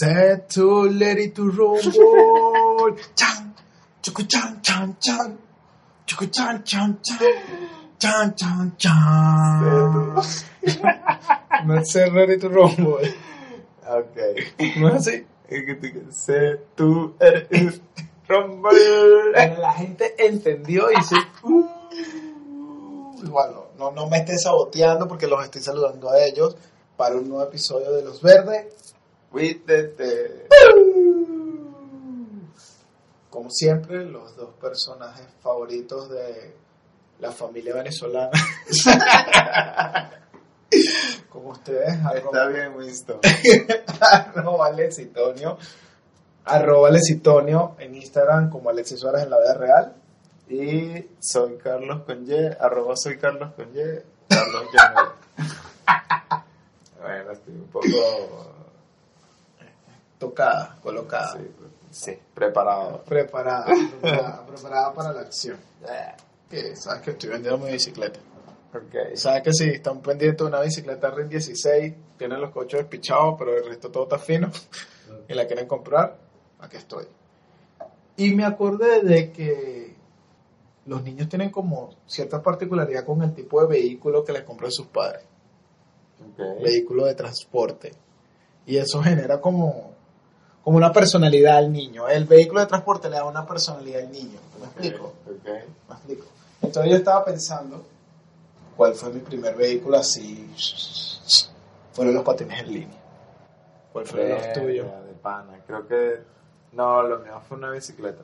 Set to let it to rumble. Chan, chucu chan chan chan. Chucu chan chan chan. Chan chan chan. No set ready to rumble. Ok. No es así. Tú- Sé tú eres Rumble. La gente entendió y dice, "Uh". bueno, no, no me estén saboteando porque los estoy saludando a ellos para un nuevo episodio de Los Verdes. Cuídate. Como siempre, los dos personajes favoritos de la familia venezolana. Como ustedes, Está arroba, bien, Winston. arroba Lexitonio, arroba Lexitonio en Instagram como Alexis Suárez en la vida real. Y soy Carlos con Y, arroba soy Carlos con Y, Carlos. Bueno, estoy un poco Tocada, colocada, sí, sí, preparado. preparada, preparada, preparada para la acción. Que sabes que estoy vendiendo mi bicicleta. Sabes que si están pendientes de una bicicleta RIN 16, tienen los coches despichados, pero el resto todo está fino, y la quieren comprar, aquí estoy. Y me acordé de que los niños tienen como cierta particularidad con el tipo de vehículo que les compran sus padres, vehículo de transporte. Y eso genera como, como una personalidad al niño. El vehículo de transporte le da una personalidad al niño. ¿Me explico? Ok. ¿Me explico? Entonces yo estaba pensando, ¿cuál fue mi primer vehículo así? Fueron los patines en línea. ¿Cuál fue los tuyos? De pana. Creo que. No, lo mío fue una bicicleta.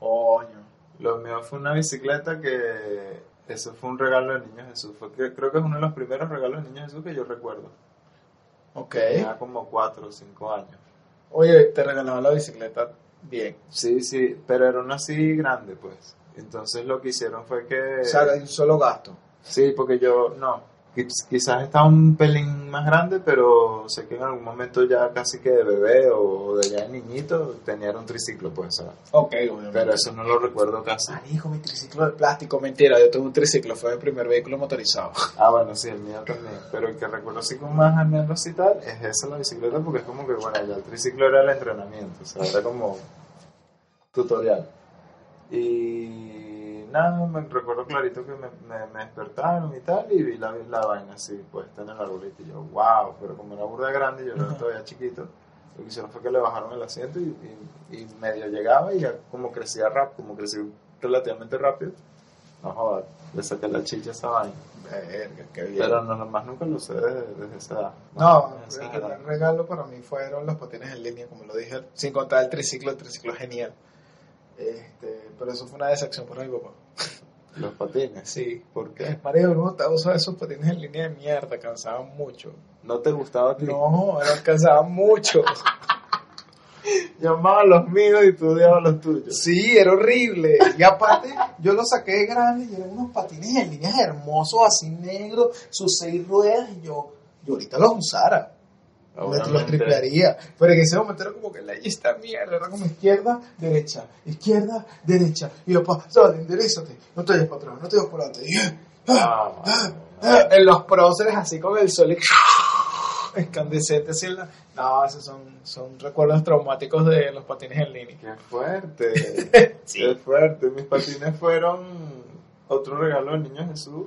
Coño. Lo mío fue una bicicleta que. Eso fue un regalo de Niño Jesús. Fue creo que es uno de los primeros regalos de Niño Jesús que yo recuerdo. Ok. Tenía como 4 o 5 años. Oye, te regalaban la bicicleta bien. Sí, sí, pero era una así grande, pues. Entonces lo que hicieron fue que... O sea, un solo gasto. Sí, porque yo, no, quizás estaba un pelín más grande, pero sé que en algún momento ya casi que de bebé o de ya de niñito tenía un triciclo, pues, ¿sabes? Ok, obviamente. Pero eso no lo recuerdo casi. Marico, mi triciclo de plástico. Mentira, yo tuve un triciclo. Fue mi primer vehículo motorizado. Ah, bueno, sí, el mío también. Pero el que recuerdo así con más anécdotas y tal, es esa la bicicleta, porque es como que, bueno, ya el triciclo era el entrenamiento, o sea, era como tutorial. Y nada, me recuerdo clarito que me, me, me despertaron y tal, y vi la, la vaina así, puesta en el arbolito, y yo, wow, pero como era burda grande, yo era todavía chiquito, lo que hicieron fue que le bajaron el asiento y, y, y medio llegaba y ya como crecía rápido, como creció relativamente rápido, no jodas, le saqué la chicha a esa vaina. Verga, qué bien. Pero no, más nunca lo usé desde, desde esa edad. No, el edad. gran regalo para mí fueron los patines en línea, como lo dije, sin contar el triciclo, el triciclo es genial. Este, pero eso fue una decepción para mi papá. Los patines. Sí. ¿Por qué? Mario, no te usar esos patines en línea de mierda, cansaban mucho. ¿No te gustaba a ti? No, eran cansaban mucho. Llamaba a los míos y tú odiabas los tuyos. Sí, era horrible. Y aparte, yo los saqué de grande y eran unos patines en línea hermosos, así negros, sus seis ruedas, y yo, yo ahorita los usara. Los, los Obviamente. tripearía. Pero en ese momento era como que la esta mierda, era como izquierda, derecha, izquierda, derecha. Y yo, pa, sale, enderezate, no te vayas para atrás, no te vayas para adelante. Y, Ah, ah, ah, en los próceres así con el sol y escandescente así en la... No, esos son, son recuerdos traumáticos de los patines en línea. ¡Qué fuerte! Sí. ¡Qué fuerte! Mis patines fueron otro regalo del Niño Jesús.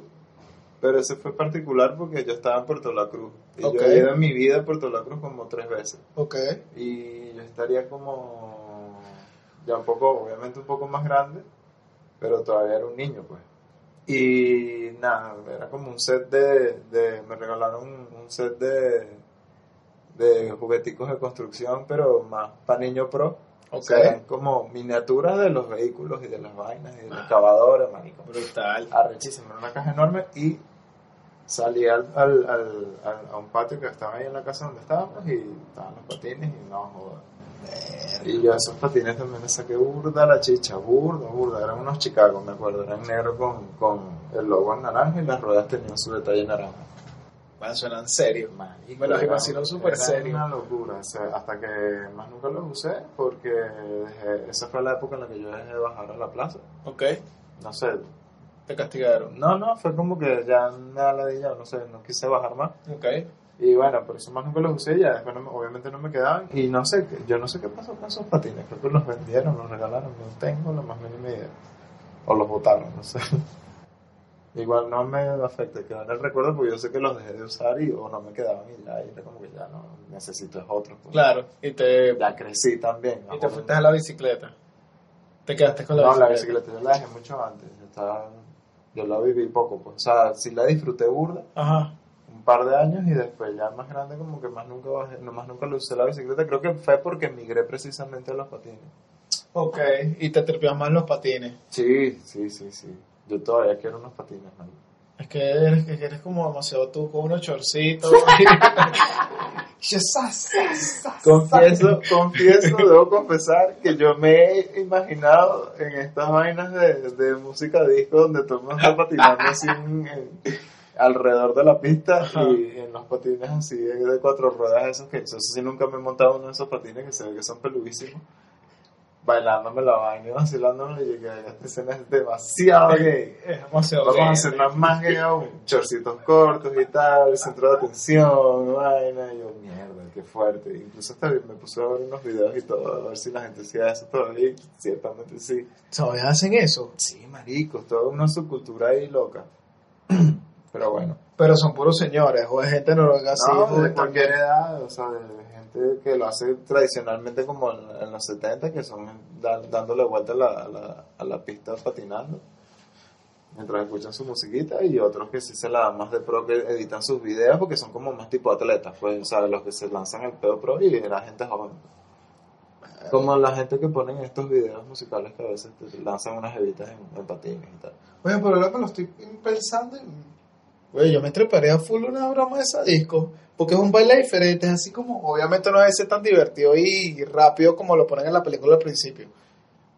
Pero ese fue particular porque yo estaba en Puerto La Cruz. Y yo he ido en mi vida a Puerto La Cruz como tres veces. Ok. y yo estaría como ya un poco, obviamente un poco más grande, pero todavía era un niño, pues. Y nada, era como un set de, de me regalaron un set de, de jugueticos de construcción, pero más para niño pro. O Ok. sea, eran como miniaturas de los vehículos y de las vainas y de los excavadores, marico. Brutal. Arrechísimo, era una caja enorme y salí al, al, al, a un patio que estaba ahí en la casa donde estábamos y estaban los patines y no jodas. Y yo esos patines también les saqué burda la chicha, burda, burda. Eran unos Chicago, me acuerdo. Eran negros con, con el logo en naranja y las ruedas tenían su detalle naranja. Bueno, suenan serios. Marico, Me los imagino súper serios. una locura. o sea, hasta que más nunca los usé porque dejé- esa fue la época en la que yo dejé de bajar a la plaza. Ok. No sé, Te castigaron. No, no, fue como que ya me da la no sé, no quise bajar más. Ok. Y bueno, por eso más nunca los usé ya, después no me- obviamente no me quedaban. Y no sé, yo no sé qué pasó con esos patines, creo que los vendieron, los regalaron, no tengo la más mínima idea. O los botaron, no sé. Igual no me afecta, quedó en el recuerdo porque yo sé que los dejé de usar y o no me quedaban y ya, y era como que ya no, necesito es otro. pues. Claro, y te, Ya crecí también. y te ¿no? fuiste a la bicicleta. Te quedaste con la No, la bicicleta. bicicleta yo la dejé mucho antes, yo, estaba, yo la viví poco, pues. o sea, sí la disfruté burda, Ajá. un par de años y después ya más grande como que más nunca bajé, no, más nunca lo usé la bicicleta, creo que fue porque migré precisamente a los patines. Ok, y te tripeas más los patines. Sí, sí, sí, sí. Yo todavía quiero unos patines, man. Es que eres, que eres como demasiado tú con unos chorcitos. Confieso, confieso, debo confesar que yo me he imaginado en estas vainas de, de música disco donde todo el mundo está patinando así en- en- alrededor de la pista Ajá. y en los patines así de, cuatro ruedas esos que eso sí nunca me he montado uno de esos patines que se ve que son peludísimos bailándome la vaina y vacilándome y llegué a esta escena es demasiado gay Es demasiado Vamos a gay. hacerla más gay aún. Chorcitos cortos y tal, centro de atención, vaina. Y yo, mierda, qué fuerte. Incluso hasta me puse a ver unos videos y todo, a ver si la gente hacía eso todavía. Y ciertamente sí. ¿Sabes? Hacen eso. Sí, maricos, toda una subcultura ahí loca. Pero bueno. Pero son puros señores, o es gente noruega así. no, joven de cualquier edad, o sea, de gente que lo hace tradicionalmente como en, en los 70, que son da- dándole vuelta a la, a, la, a la pista patinando, mientras escuchan su musiquita, y otros que sí se la dan más de pro, que editan sus videos, porque son como más tipo atletas, pues, o sea, los que se lanzan el pedo pro y la gente joven. Como la gente que ponen estos videos musicales que a veces te lanzan unas evitas en, en patines y tal. Oye, pero lo que lo estoy pensando. y- Yo me treparé a full una broma de esa disco. Porque es un baile diferente. Es así como. Obviamente no debe ser tan divertido y rápido como lo ponen en la película al principio.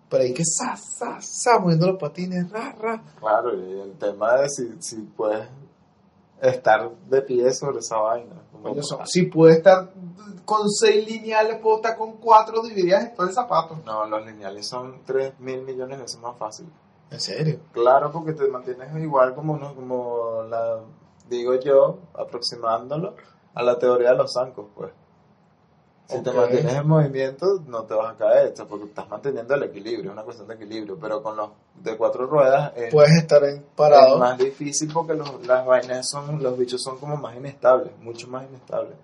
Pero hay que sa, sa, sa, moviendo los patines, ra, ra. Claro, y el tema de si, si puedes estar de pie sobre esa vaina. como- Coño, son- si puede estar con seis lineales, puedo estar con cuatro divididas en todo el zapato. No, los lineales son 3 mil millones de veces más fácil. ¿En serio? Claro, porque te mantienes igual como, uno, como la, digo yo, aproximándolo a la teoría de los zancos, pues. Si te mantienes en movimiento, no te vas a caer, porque estás manteniendo el equilibrio, es una cuestión de equilibrio. Pero con los de cuatro ruedas es, Puedes estar en es parado. más difícil porque los, las vainas son, los bichos son como más inestables, mucho más inestables.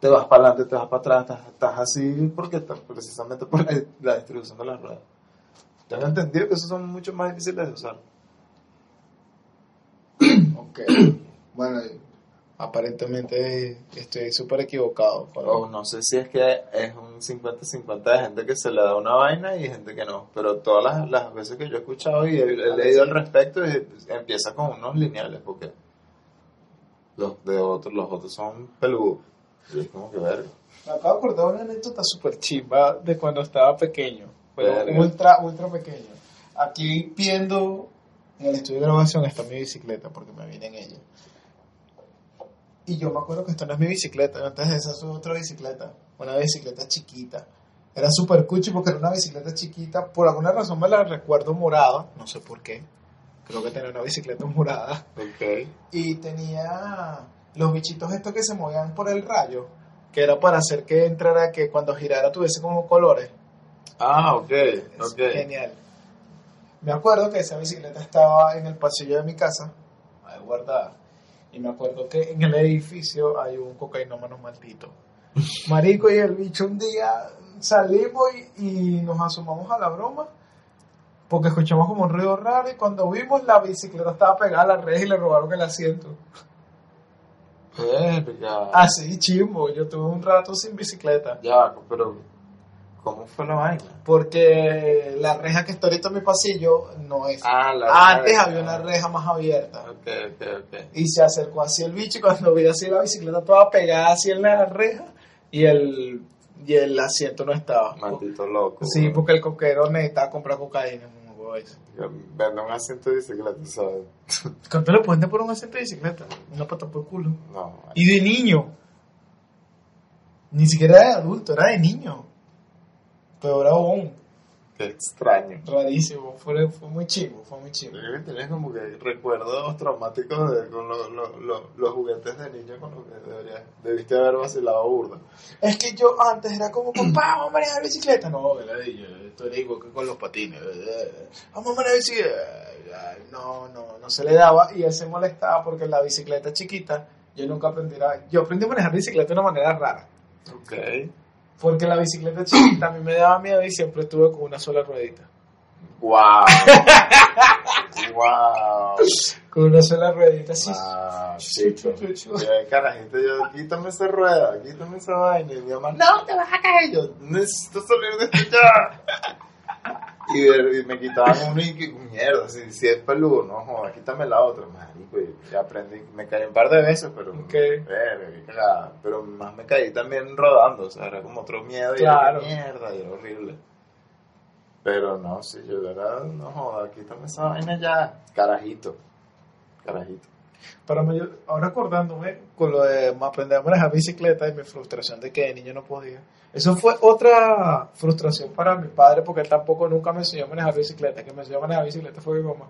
Te vas para adelante, te vas para atrás, estás, estás así porque estás precisamente por la, la distribución de las ruedas. Tengo entendido que esos son mucho más difíciles de usar. Ok. Bueno, aparentemente estoy súper equivocado. pero- O no sé si es que es un 50-50 de gente que se le da una vaina y gente que no. Pero todas las, las veces que yo he escuchado y he, he leído al respecto, es- empieza con unos lineales porque los de otros, los otros son peludos. Y es como que verga. Me acabo de acordar una anécdota súper chimba de cuando estaba pequeño. Verga. ultra, ultra pequeño. Aquí viendo en el estudio de grabación está mi bicicleta porque me viene en ella. Y yo me acuerdo que esto no es mi bicicleta, antes de esa es otra bicicleta, una bicicleta chiquita. Era súper cuchi porque era una bicicleta chiquita, por alguna razón me la recuerdo morada, no sé por qué. Creo que tenía una bicicleta morada. Ok. y tenía los bichitos estos que se movían por el rayo, que era para hacer que entrara, que cuando girara tuviese como colores. Ah, ok. Es Ok. Genial. Me acuerdo que esa bicicleta estaba en el pasillo de mi casa, ahí guardada. Y me acuerdo que en el edificio hay un cocainómano maldito. Marico y el bicho un día salimos y, y nos asomamos a la broma porque escuchamos como un ruido raro y cuando vimos la bicicleta estaba pegada a la red y le robaron el asiento. Verga. Así, chimbo. Yo tuve un rato sin bicicleta. Ya, pero ¿cómo fue la vaina? Porque la reja que está ahorita en mi pasillo no es. Ah, la Antes había una reja más abierta. Ok, ok, ok. Y se acercó así el bicho y cuando vi así la bicicleta toda pegada así en la reja y el, y el asiento no estaba. Maldito loco. Sí, porque el coquero necesitaba comprar cocaína. Vende un asiento de bicicleta, ¿sabes? ¿Cuánto le pueden dar por un asiento de bicicleta? Una pata por culo. No, Y de niño. Ni siquiera era de adulto, era de niño. Peor aún. Qué extraño. Rarísimo, fue, fue muy chivo, fue muy chivo. Yo creo que tienes como que recuerdos traumáticos de, con los, los, los, los juguetes de niño con los que deberías, debiste haber vacilado burda. Es que yo antes era como, papá, vamos a manejar bicicleta. No, veladillo, esto era igual que con los patines. Vamos a manejar bicicleta. No, no, no se le daba y él se molestaba porque la bicicleta chiquita, yo nunca aprendí a... Yo aprendí a manejar bicicleta de una manera rara. Ok. Porque la bicicleta chiquita a mí me daba miedo y siempre estuve con una sola ruedita. Wow. wow. Con una sola ruedita, así. Wow, chico. De carajito, yo, quítame esa rueda, quítame esa vaina. Y mi mamá, no, te vas a caer. Yo, necesito salir de esto ya. Y, de- y me quitaban uno y que, mierda, si, si es peludo, no joder, quítame la otra, marico. Y ya aprendí, me caí un par de veces, pero, Ok. verga, qué cagada. pero más me caí también rodando, o sea, era como otro miedo y era mierda, y era horrible. Pero no, si yo de verdad, no joda, quítame esa vaina ya, carajito, carajito. Para mayor, ahora acordándome con lo de aprender a manejar bicicleta y mi frustración de que de niño no podía. Eso fue otra frustración para mi padre porque él tampoco nunca me enseñó a manejar bicicleta. Que me enseñó a manejar bicicleta fue mi mamá.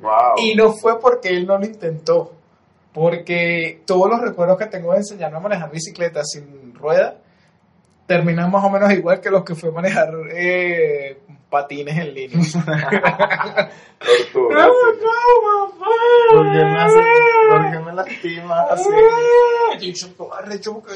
Wow. Y no fue porque él no lo intentó. Porque todos los recuerdos que tengo de enseñarme a manejar bicicleta sin rueda terminan más o menos igual que los que fue manejar eh, patines en línea. Tortura, no, sí. no, mamá. ¿Por qué me, hace, por qué me lastimas así? Yo como arrecho porque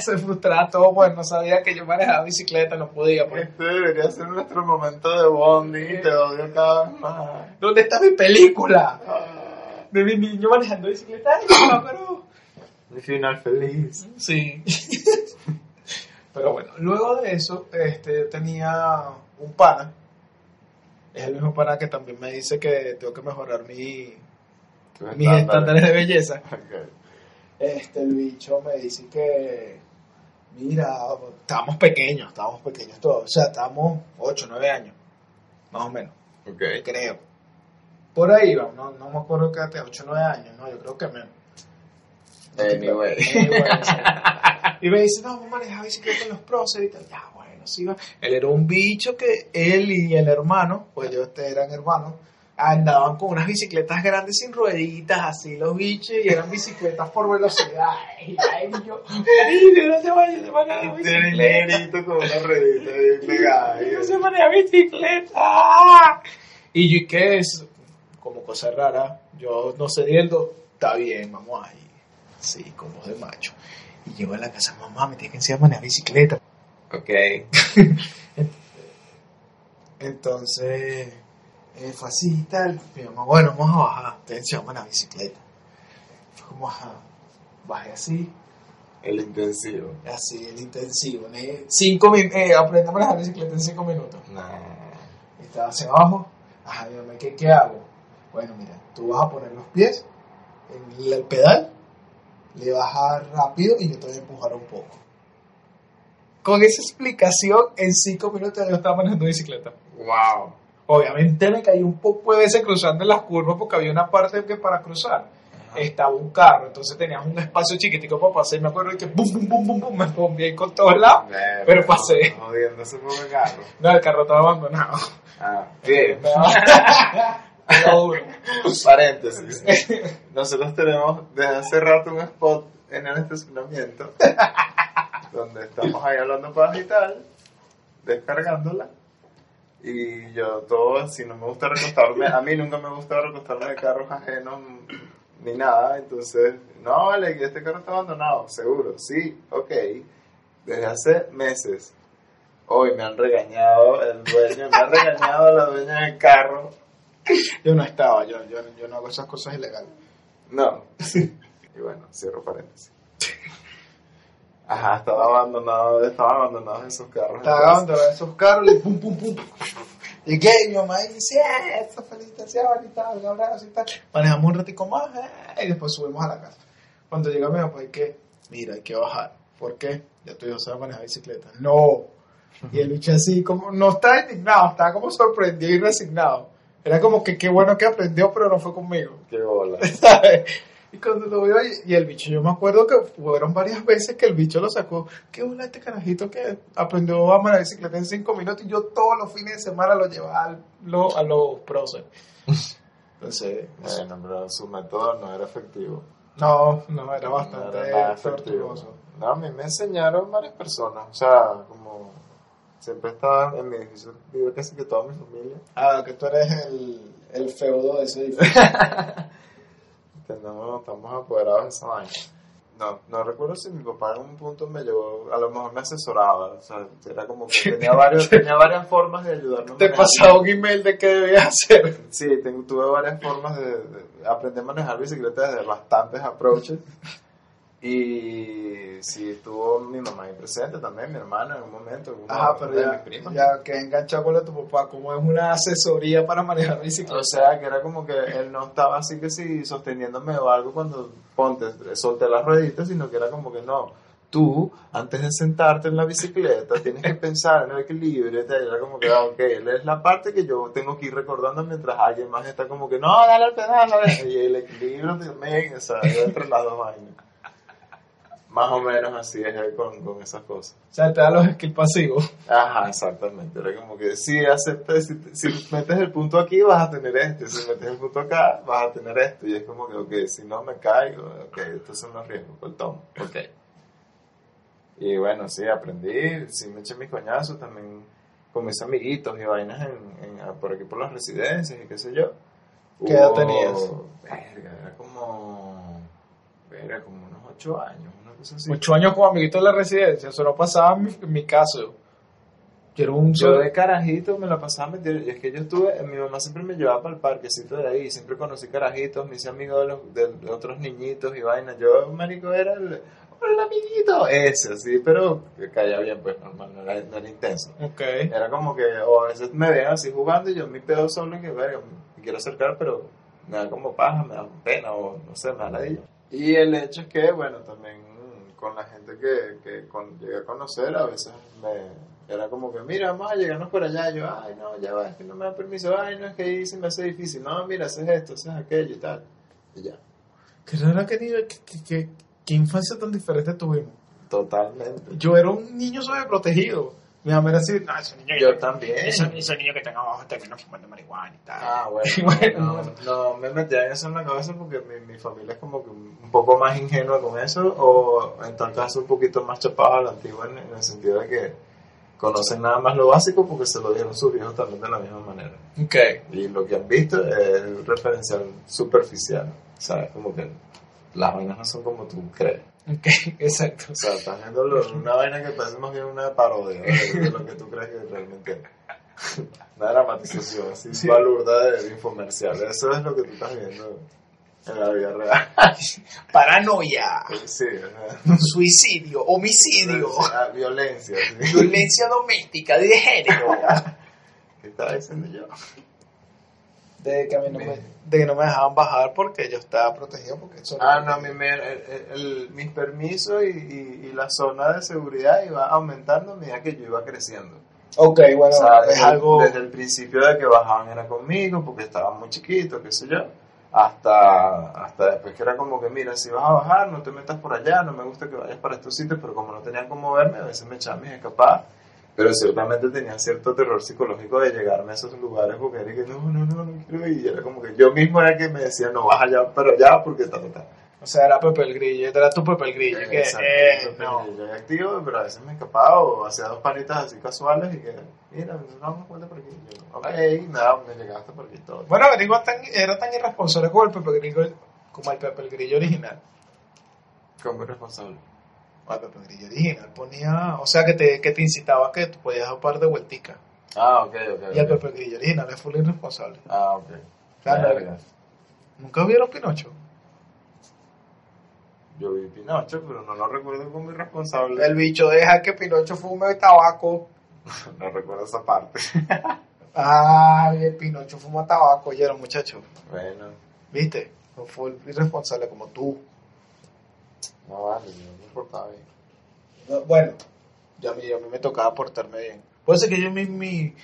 se frustraba todo, pues no sabía que yo manejaba bicicleta, no podía. Pues. Este debería ser nuestro momento de bonding, te odio cada vez más. ¿Dónde está mi película? De mi niño manejando bicicleta. Papá, pero... Mi final feliz. Sí. Pero bueno, luego de eso, este, yo tenía un pana. Es el mismo pana que también me dice que tengo que mejorar mi, mis estándares de belleza. Ok. Este, el bicho me dice que, mira, estábamos pequeños, estábamos pequeños todos. O sea, estábamos 8, 9 años, más o menos, creo. Por ahí vamos, no, no me acuerdo que hace 8, 9 años, no, yo creo que menos. Anyway. Y me dice, no, vamos a manejar bicicleta en los próceres y tal. Ya, bueno, sí va. Él era un bicho que él y el hermano, pues ellos eran hermanos, andaban con unas bicicletas grandes sin rueditas, así los bichos, y eran bicicletas por velocidad. Y ahí yo, "Ay, no se vaya tiene bicicleta. negrito con una redita ahí pegada. No se maneja bicicleta. Y yo, ¿y qué es? Como cosa rara, yo no cediendo, está bien, vamos ahí. Sí, con voz de macho. Y llego a la casa, mamá, me tienes que enseñar a manejar bicicleta. Ok. Entonces, eh, fue así y tal. Mi mamá, bueno, vamos a bajar, te enseño a manejar bicicleta. Fue como, ajá, bajé así, El intensivo. así, el intensivo. ne- Cinco eh, aprendí a manejar bicicleta en cinco minutos. Nah. Estaba hacia abajo. Ajá, mi mamá, ¿qué, ¿qué hago? Bueno, mira, tú vas a poner los pies en el pedal, le vas a dar rápido y yo te voy a empujar un poco. Con esa explicación, en cinco minutos yo estaba manejando bicicleta. Wow. Obviamente me caí un poco de veces cruzando las curvas porque había una parte que para cruzar estaba un carro, entonces tenías un espacio chiquitico para pasar. Me acuerdo que bum, bum, bum, bum, bum, me bombeé con todos lados. Verga, Pero pasé. Jodiendo ese pobre carro. No, el carro estaba abandonado. Ah, bien. Paréntesis. Nosotros tenemos desde hace rato un spot en el estacionamiento donde estamos ahí hablando paz y tal, descargándola. Y yo todo, si no me gusta recostarme, a mí nunca me gusta recostarme de carros ajenos ni nada, entonces, no, vale, que este carro está abandonado, seguro, sí, ok, desde hace meses. Hoy me han regañado el dueño, me ha regañado la dueña del carro Yo no estaba, yo, yo, yo no hago esas cosas ilegales. No. y bueno, cierro paréntesis. Ajá, estaba abandonado, estaban abandonados esos carros. Estaba entonces- grabando esos carros y pum, pum, pum. Y que mi mamá dice, "Eh, esta felicitación y tal, un abrazo y tal. Manejamos un ratico más eh, y después subimos a la casa. Cuando llega mi papá, hay que, mira, hay que bajar. ¿Por qué? Ya tu hijo sabe manejar bicicleta. No. Y el bicho así, como, no estaba indignado, estaba como sorprendido y resignado. Era como que qué bueno que aprendió, pero no fue conmigo. Qué bola. ¿sabes? Y cuando lo veo, y, el bicho, yo me acuerdo que fueron varias veces que el bicho lo sacó. ¿Qué bola este carajito que aprendió a manejar bicicleta en cinco minutos? Y yo todos los fines de semana lo llevaba al- lo- a los próceres. Entonces, Bueno, pero su método no era efectivo. no, no, era No bastante era nada efectivo. No, a mí me enseñaron varias personas. O sea, como siempre estaban en mi edificio, vive casi que toda mi familia. Ah, que tú eres el, el feudo de ese edificio. Tenemos, estamos apoderados de esa vaina. No, no recuerdo si mi papá en un punto me llevó, a lo mejor me asesoraba, o sea, era como que tenía, varios, tenía varias formas de ayudarme. a Te pasaba un email de qué debías hacer. Sí, tengo, tuve varias formas de, de aprender a manejar bicicleta desde bastantes approaches. Y sí, estuvo mi mamá ahí presente también, mi hermana en un momento, uno Ajá, pero de ya, mis primas. ya que enganchado con tu papá, como es una asesoría para manejar bicicleta. O sea, que era como que él no estaba así que sí sosteniéndome o algo cuando ponte, solté las rueditas, sino que era como que no. Tú, antes de sentarte en la bicicleta, tienes que pensar en el equilibrio. Era como que, ah, ok, es la parte que yo tengo que ir recordando mientras alguien más está como que, no, dale al pedal. dale". Y el equilibrio también, o sea, yo entre las dos vainas. Más o menos así es él con, con esas cosas. O sea, te da los skills pasivos. Ajá, exactamente. Era como que si aceptas, si, si metes el punto aquí vas a tener este, si metes el punto acá vas a tener esto. Y es como que, ok, si no me caigo, ok, estos son los riesgos, pues tomo, ok. Y bueno, sí, aprendí, sí me eché mis coñazos también con mis amiguitos y vainas en, en- por aquí por las residencias y qué sé yo. ¿Qué edad tenías? Verga, era como, verga, como unos ocho años, una cosa así. Ocho años como amiguito de la residencia, eso no pasaba en mi, en mi caso. Yo era un Yo de carajito me la pasaba metido. Y es que yo estuve, mi mamá siempre me llevaba para el parquecito de ahí. Siempre conocí carajitos, me hice amigo de, los, de, otros niñitos y vaina. Yo, marico, era el, amiguito, ese, así, pero que caía bien, pues normal, no era, no era intenso. Ok. Era como que, o a veces me veían así jugando y yo mi pedo solo y que, verga, me quiero acercar, pero me da como paja, me da pena o no sé, me da ladilla. Y el hecho es que, bueno, también con la gente que, que con- llegué a conocer, a veces me era como que, mira, vamos a llegarnos por allá. Y yo, ay, no, ya va, es que no me da permiso. Ay, no, es que ahí se me hace difícil. No, mira, haces esto, haces aquello y tal. Y ya, Qué raro que, nivel- que, que, que- qué infancia tan diferente tuvimos. totalmente. Yo era un niño sobreprotegido. Mi mamá era así, no, ese niño, Yo también. ese, ese niño que tenga abajo termina fumando marihuana y tal. Ah, bueno. Y bueno, no, no me metía en eso en la cabeza porque mi, mi familia es como que un poco más ingenua con eso o en tal caso un poquito más chapada a la antigua en, en el sentido de que conocen nada más lo básico porque se lo dieron sus hijos también de la misma manera. Ok. Y lo que han visto es referencial superficial, ¿sabes? Como que las vainas no son como tú crees. Exacto. O sea, estás viendo una vaina que parece más bien una parodia de, lo que tú crees que realmente es. Una dramatización así, Sí. balurda de, infomercial. Eso es lo que tú estás viendo en la vida real. Paranoia, Sí, suicidio, homicidio, Ah, violencia. sí. violencia doméstica de género. ¿Qué estaba diciendo yo? De que a mí no me, de que no me dejaban bajar porque yo estaba protegido porque eso Ah, no, mi, mi- el- el- el- mis permisos y, y- y la zona de seguridad iba aumentando a medida que yo iba creciendo. Ok, bueno, O sea, es desde, algo... desde el principio de que bajaban era conmigo porque estaba muy chiquito, qué sé yo, hasta, hasta después que era como que, mira, si vas a bajar, no te metas por allá, no me gusta que vayas para estos sitios, pero como no tenían cómo verme, a veces me echaban mis escapadas, pero ciertamente tenía cierto terror psicológico de llegarme a esos lugares porque era que no, no, no, no quiero ir, y era como que yo mismo era que me decía, no vas allá, pero allá, porque ta, ta. O sea, era Pepe el Grillo, era tu Pepe el Grillo. que, Exacto, eh, no. Yo era activo, pero a veces me escapaba o hacía dos panitas así casuales y que, mira, nos damos cuenta por aquí. Yo, ok, nada, me llegaste por aquí todo. Bueno, Gringo tan- era tan irresponsable como el Pepe Grillo, como el Pepe el Grillo original. Como responsable. El Pepe Grillo original ponía, o sea, que te, que te incitaba a que tú podías dar un par de vuelticas. Ah, ok, ok. Y el. Pepe Grillo original es full irresponsable. Ah, ok. Claro. ¿Nunca vieron Pinocho? Yo vi Pinocho, pero no lo recuerdo como irresponsable. El bicho deja que Pinocho fume tabaco. No recuerdo esa parte. Ay, el Pinocho fuma tabaco, y era muchacho. bueno, ¿Viste? No fue irresponsable como tú. No vale, yo me portaba bien. No, Bueno, ya a mí, a mí me tocaba portarme bien. Puede ser que yo mi, mi,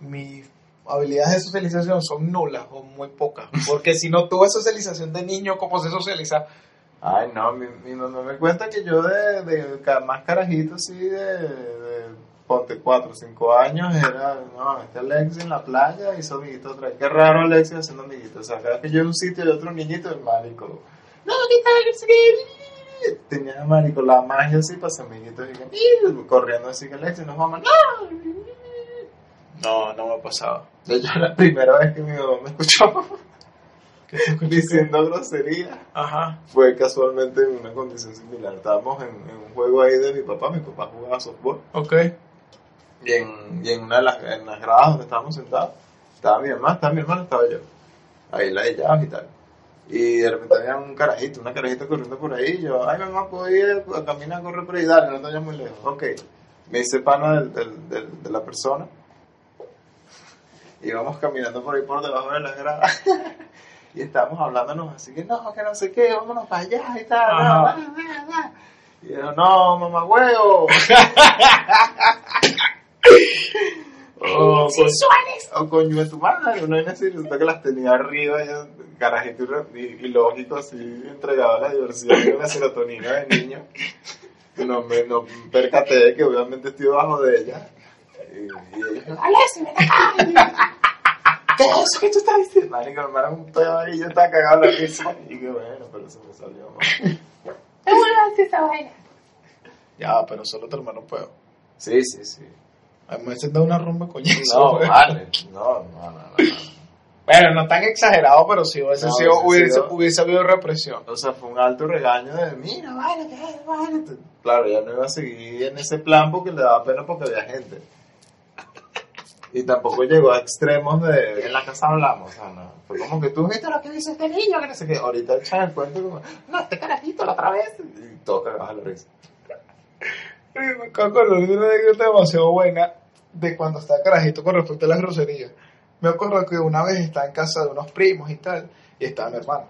mi habilidades de socialización son nulas o muy pocas. Porque si no tuve socialización de niño, ¿cómo se socializa? Ay, no, mi, mi mamá me cuenta que yo de, de más carajito, así de, de ponte 4 o 5 años, era, no, este Alexis en la playa hizo amiguitos otra vez. Qué raro Alexis haciendo amiguitos. O sea, que yo en un sitio y otro niñito, el marico. No, ¿qué tal? Tenía marico la magia así para amiguitos y, y corriendo así que Alexis nos vamos. No. No, no me ha pasado. De hecho, la primera vez que mi mamá me escuchó diciendo grosería. Ajá. fue casualmente en una condición similar. Estábamos en, en un juego ahí de mi papá, mi papá jugaba softball, Ok. y en, y en una de las, en las gradas donde estábamos sentados, estaba mi hermana, estaba mi hermana, estaba yo. Ahí la de llaves y tal. Y de repente había un carajito, una carajita corriendo por ahí, y yo, ay mamá, puedo ir a caminar, correr por ahí, dale, no te vayas muy lejos. Ok, me hice pana del, del, del- de la persona, íbamos caminando por ahí por debajo de las gradas. Y estábamos hablándonos así que no, que no sé qué, vámonos para allá y tal. No, no, no, no. Y yo, no, mamá huevo. o, o coño de tu madre, no hay resulta que las tenía arriba, y yo, carajito y, re- y- y lógico, así, entregaba la diversión y la serotonina de niño. Y no me no percaté de que obviamente estoy debajo de ella. Y, y ella. ¿Qué es eso que tú estás diciendo? Marico, me mandaron un pedo ahí y yo estaba cagado en la risa. Y que bueno, pero se me salió mal. Ya, pero solo tu hermano puedo. Sí, sí, sí. A mí me hacen dar una rumba coñazo. No, vale. No, no, no, no. no. Bueno, no tan exagerado, pero si hubiese, No, sido, hubiese hubiese, sido- hubiese habido represión. O sea, fue un alto regaño de, mira, vale, ¿qué es? Vale. Claro, ya no iba a seguir en ese plan porque le daba pena porque había gente. Y tampoco llegó a extremos de, en la casa hablamos, o sea, no. Fue como que tú viste lo que dice este niño, que no sé qué. Ahorita echan el cuento como, no, este carajito la otra vez. Y todo cagado la risa. Me acuerdo de una anécdota demasiado buena de cuando estaba carajito con respecto a las groserías. Me acuerdo que una vez estaba en casa de unos primos y tal, y estaba mi hermano.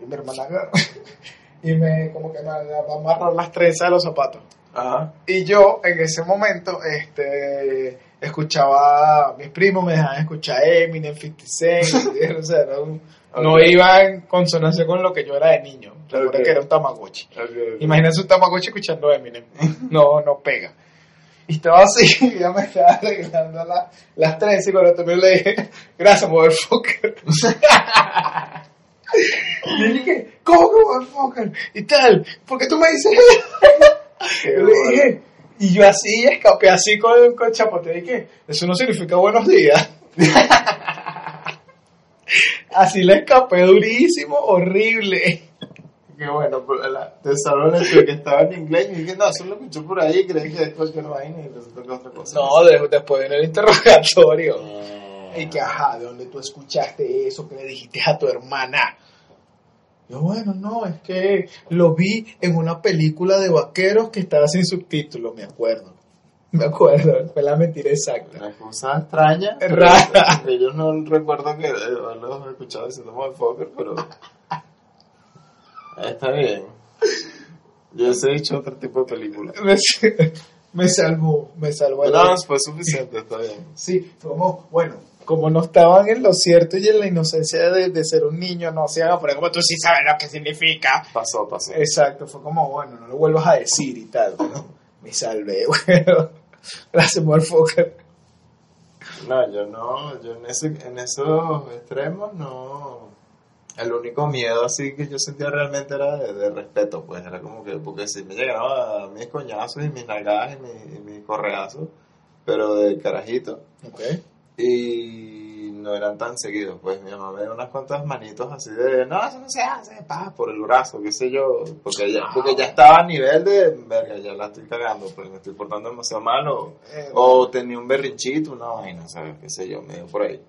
Y mi hermana agarró y me, como que me va a amarrar las trenzas de los zapatos. Ajá. Y yo, en ese momento, este, escuchaba, mis primos me dejaban escuchar Eminem, 50 Cent, o sea, no, iba en consonancia con lo que yo era de niño. Recuerda Ok. que era un tamagotchi. Ok, ok. Imagínense un tamagotchi escuchando Eminem. No, no pega. Y estaba así, y ya me estaba arreglando la- las trenzas y cuando también le dije, gracias, motherfucker. y le dije, ¿cómo que motherfucker? Y tal, ¿por qué tú me dices Yo le dije, y yo así escapé así con, con chapote. Y que eso no significa buenos días. así le escapé durísimo, horrible. Qué bueno, la- te salvo el hecho de que estaba en inglés y dije, no, eso lo escuché por ahí, creí que después que no vaina y resulta que otra cosa. No, de- después viene el interrogatorio. Ah. Y que, ajá, ¿de dónde tú escuchaste eso que le dijiste a tu hermana? Yo, bueno, no, es que lo vi en una película de vaqueros que estaba sin subtítulos, me acuerdo. Me acuerdo, fue la mentira exacta. Una cosa extraña. Rara. Yo no recuerdo que eh, haberlo escuchado diciendo motherfucker, pero. Está bien. Yo he hecho otro tipo de película. Me, salvó, me salvó. No, fue suficiente, está bien. Sí, fue como, bueno, como no estaban en lo cierto y en la inocencia de, de ser un niño, no se hagan a poner como tú sí sabes lo que significa. Pasó, pasó. Exacto, fue como, bueno, no lo vuelvas a decir y tal. pero me salvé, bueno. Gracias, motherfucker. No, yo no, yo en, ese, en esos extremos no. El único miedo así que yo sentía realmente era de, de respeto, pues era como que, porque si me llegaban a mis coñazos y mis nalgadas y, mi- y mis correazos, pero de carajito, y no eran tan seguidos, pues mi mamá me dio unas cuantas manitos así de, no, eso no se hace, pa, por el brazo, qué sé yo, porque ya, porque ya estaba a nivel de, verga, ya la estoy cagando, pues me estoy portando demasiado mal, o, Eh, o tenía un berrinchito, una vaina, ¿sabes? Qué sé yo, medio por ahí.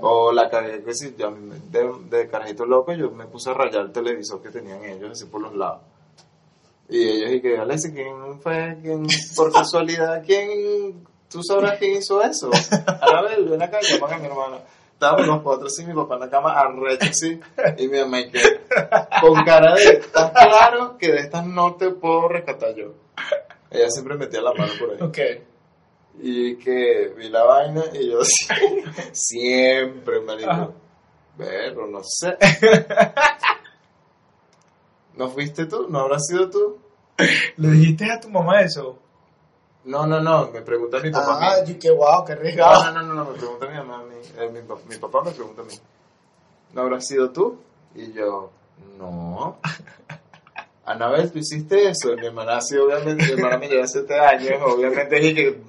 O la cagué, que si yo a mí me- de, de carajito loco, yo me puse a rayar el televisor que tenían ellos así por los lados. Y ellos, y que, Alexis, ¿quién fue? ¿Quién, por casualidad, quién? ¿Tú sabrás quién hizo eso? A ver, ven acá, llaman a mi hermana. Estábamos los cuatro así, mi papá en la cama, arrecho así, y mi mamá que, con cara de, ¿estás claro que de estas no te puedo rescatar yo? Ella siempre metía la mano por ahí. Ok. Y que vi la vaina y yo sí, siempre, marico. Pero no sé. ¿No fuiste tú? ¿No habrás sido tú? ¿Le dijiste a tu mamá eso? No, no, no, me pregunta mi papá. a Ah, mí. y qué guau, qué No, arriesgado. no, no, no, me pregunta mi mamá a mí. Eh, mi papá me pregunta a mí. ¿No habrás sido tú? Y yo, no. Anabel, ¿tú hiciste eso? Mi hermana sí, obviamente, mi hermana me lleva siete años, obviamente dije que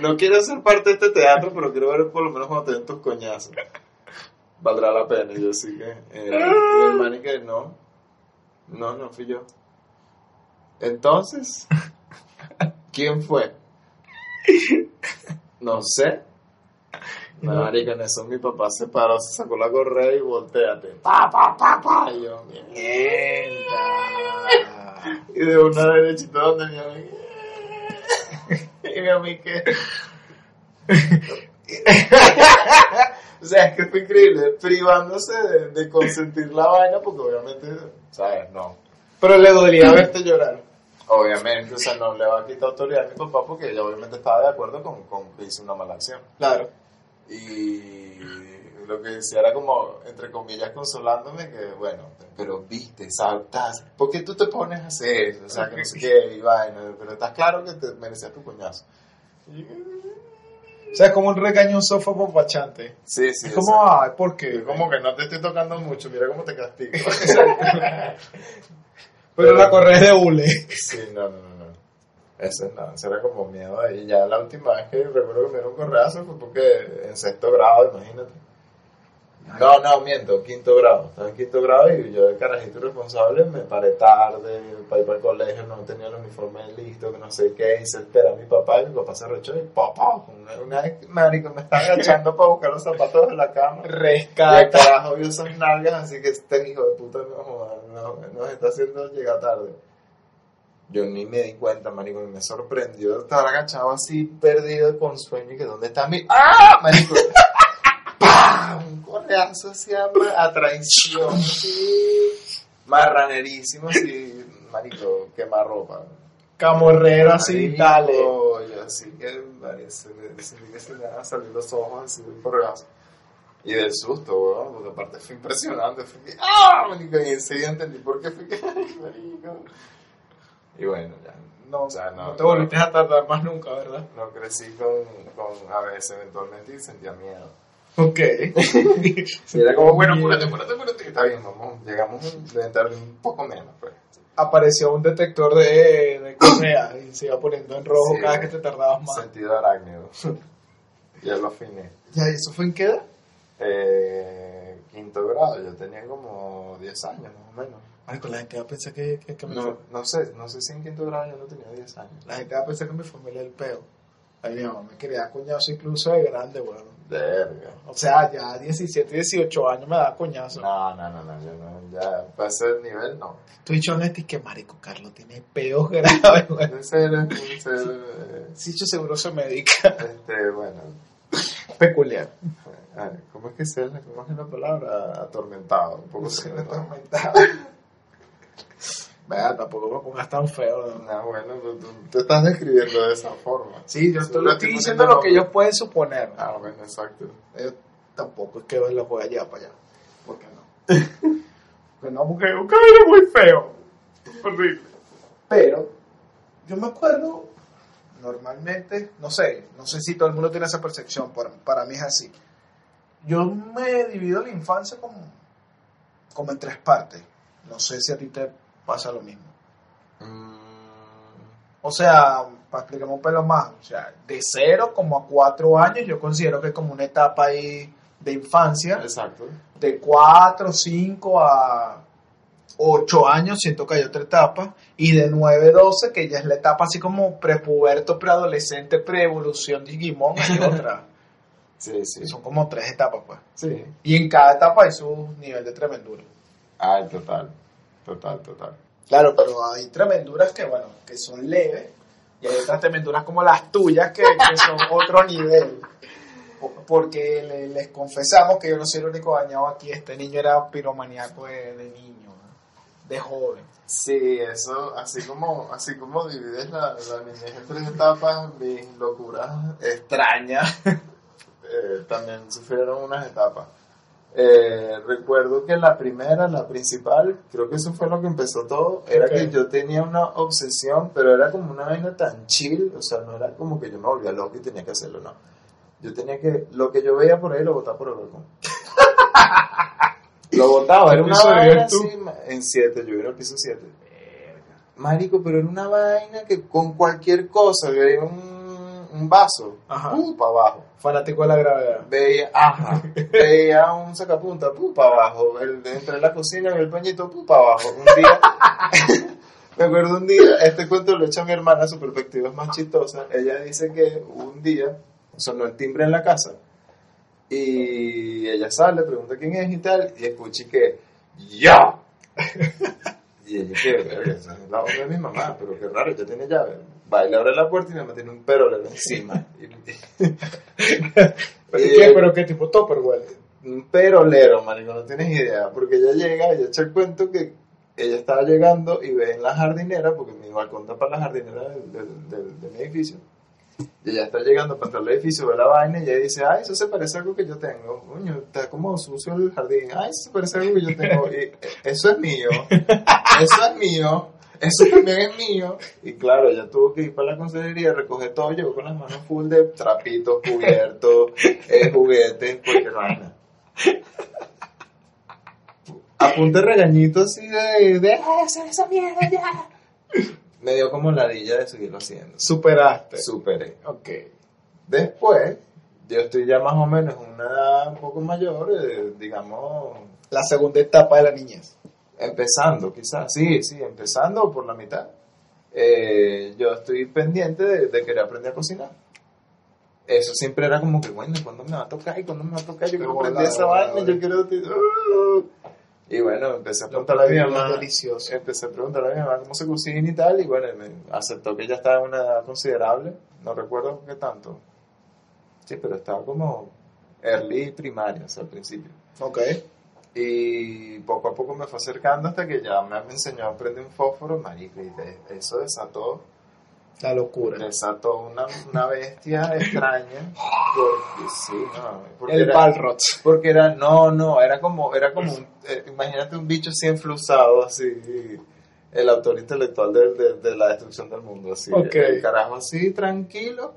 no quiero ser parte de este teatro, pero quiero ver por lo menos cuando te den tus coñazos. Valdrá la pena, y yo sí que, eh, mi hermana y que no, no, no fui yo. Entonces, ¿quién fue? No sé. Marica, en eso mi papá se paró, se sacó la correa y volteate. Pa, pa, pa, pa. Y yo, Mierda. y de una derechita donde mi amiga. Y mi amiga que. o sea, es que fue increíble, privándose de, de consentir la vaina, porque obviamente, ¿sabes? No. Pero le dolía verte llorar. Obviamente, o sea, no le va a quitar autoridad a mi papá porque ella obviamente estaba de acuerdo con, con que hice una mala acción. Claro. Y lo que decía era como, entre comillas, consolándome que, bueno, pero viste, saltas, ¿por qué tú te pones a hacer eso? O sea, que no sé qué, y vaina, pero estás claro que te merecías tu coñazo. Y- O sea, es como un regañoso popachante. Sí, sí. Es como, ay, ¿por qué? Es como que no te estoy tocando mucho, mira cómo te castigo. Pero la correa es de hule. sí, no, no, no. no. Eso no, eso era como miedo. Y ya la última vez que recuerdo que me dieron un correazo fue porque en sexto grado, imagínate. No, no, miento, quinto grado. Estaba en quinto grado y yo de carajito irresponsable me paré tarde para ir para el colegio, no tenía el uniforme listo, que no sé qué, hice esperar a mi papá y mi papá se rechó y papá, una, una marico me estaba agachando para buscar los zapatos de la cama. Y Rescata. carajo vio esas nalgas, así que este hijo de puta no, no- nos está haciendo llegar tarde. Yo ni me di cuenta, marico, y me sorprendió estar agachado así, perdido con sueño, y que ¿dónde está mi...? ¡Ah, marico! ¡Pam! Un correazo así a, traición, así, marranerísimo, así, marico, quema ropa. Camorrero así, Marico, dale. Yo así que marico, se me, se se van a salir los ojos así del correazo. Y del susto, weón, porque aparte fue impresionante. Fue que, ¡ah! Marico, y enseguida entendí por qué fue que, ¡ay, marico! Y bueno, ya. No, O sea, no, no te volviste a tardar más nunca, ¿verdad? No crecí con, con a veces eventualmente y sentía miedo. Ok. Y era como, bueno, apúrate, apúrate, apúrate. Está bien, vamos, llegamos de entrar un poco menos, pues. Apareció un detector de, de correa y se iba poniendo en rojo Sí. cada vez que te tardabas más. Sentido arácnido. ya lo afiné. Ya, ¿y eso fue en qué edad? Eh, quinto grado, yo tenía como 10 años más o menos. Marico, la gente va a pensar que, que, que No, no sé, no sé si en quinto grado yo no tenía 10 años. la gente va a pensar que mi familia es el peo. Ay, mi mamá me quería coñazo incluso de grande, weón. Verga. O sea, ya 17, 18 años me da coñazo. No, no, no, no, yo no, ya para ese nivel no. Tú y que marico Carlos tiene peos graves, weón. En serio, en serio, Sí, yo seguro se medica. este, bueno, Peculiar. ¿cómo es que se la, cómo es es la palabra? Atormentado, un poco Se atormentado. Vea, tampoco me pongas tan feo. ¿no? No, bueno, tú, tú te estás describiendo de esa forma. Sí, yo estoy, estoy diciendo lo que ellos pueden suponer. Ah, bueno, exacto. Ellos tampoco es que los voy a llevar para allá. ¿Por qué no? Pues no, porque un cabello muy feo. Horrible. Pero, yo me acuerdo, normalmente, no sé, no sé si todo el mundo tiene esa percepción, para, para mí es así. Yo me divido la infancia como, como en tres partes. No sé si a ti te pasa lo mismo. Mm, O sea, para explicarme un pelo más, o sea, de cero como a cuatro años, yo considero que es como una etapa ahí de infancia. exacto. De cuatro, cinco a ocho años, siento que hay otra etapa. Y de nueve, doce, que ya es la etapa así como prepuberto, preadolescente, preevolución, Digimon, hay otra. Sí, sí. Son como tres etapas, pues. Sí. Y en cada etapa hay su nivel de tremendura. Ay, total. Total, total. Claro, pero hay tremenduras que, bueno, que son leves y hay otras tremenduras como las tuyas que, que son otro nivel. Po- Porque le- les confesamos que yo no soy el único dañado aquí. Este niño era piromaníaco de, de niño, ¿no? de joven. Sí, eso, así como, así como divides la, la niñez en tres etapas, mis locuras extrañas eh, también sufrieron unas etapas. Eh, recuerdo que la primera, la principal, creo que eso fue lo que empezó todo, era que yo tenía una obsesión, pero era como una vaina tan chill, o sea, no era como que yo me volvía loco y tenía que hacerlo, no. Yo tenía que, lo que yo veía por ahí lo botaba por el balcón. lo botaba, era ¿Qué una vaina tú? así, en 7, yo en el piso 7. Marico, pero era una vaina que con cualquier cosa, veía un, un vaso, Ajá. uh, para abajo Fanático de la gravedad. veía, ajá, veía un sacapunta, pu, para abajo, el, entre la cocina y el pañito, pu, para abajo. Un día, me acuerdo un día, este cuento lo echa mi hermana, su perspectiva es más chistosa. Ella dice que un día sonó el timbre en la casa y ella sale, pregunta quién es y tal, y escuché que, ¡ya! Y ella, que verga, es la voz de mi mamá, pero qué raro, ya tiene llave. Va y le abre la puerta y mi mamá tiene un perolero encima. Y- ¿Pero Y- qué? ¿Pero qué tipo Topperware? un perolero, marico, no tienes idea, porque ella llega, ella echa el cuento que ella estaba llegando y ve en la jardinera, porque mi balcón está para la jardinera del, del- del- de mi edificio, y ella está llegando para entrar al edificio, ve la vaina y ella dice, ay, eso se parece a algo que yo tengo, coño, está como sucio el jardín, ay, eso se parece a algo que yo tengo, y eh, eso es mío, eso es mío, eso también es mío. Y claro, ella tuvo que ir para la consejería, recoger todo, llegó con las manos full de trapitos, cubiertos, eh, juguetes, cualquier vaina. Apunte regañito así de, de hacer esa mierda ya. Me dio como ladilla de seguirlo haciendo. Superaste. Superé. Ok. Después, yo estoy ya más o menos en una edad un poco mayor, eh, digamos, La segunda etapa de la niñez. Empezando quizás, sí, sí, empezando por la mitad. Eh, yo estoy pendiente de, de querer aprender a cocinar. Eso siempre era como que, bueno, ¿cuándo me va a tocar? ¿Y cuándo me va a tocar? Yo quiero aprender esa vaina, yo quiero... Uh. Y bueno, empecé a preguntarle a mi mamá. delicioso. Empecé a preguntarle a mi mamá cómo se cocina y tal, y bueno, me aceptó que ya estaba en una edad considerable, no recuerdo qué tanto. Sí, pero estaba como early primaria, o sea, al principio. Ok. Y poco a poco me fue acercando hasta que ya me enseñó a prender un fósforo, marico, y de- eso desató, La locura. desató una, una bestia extraña, porque sí, no, porque El era- Balrog. porque era, no, no, era como, era como un, eh, imagínate un bicho así enflusado, así, el autor intelectual de, de- de la destrucción del mundo, así, Ok. el carajo así, tranquilo,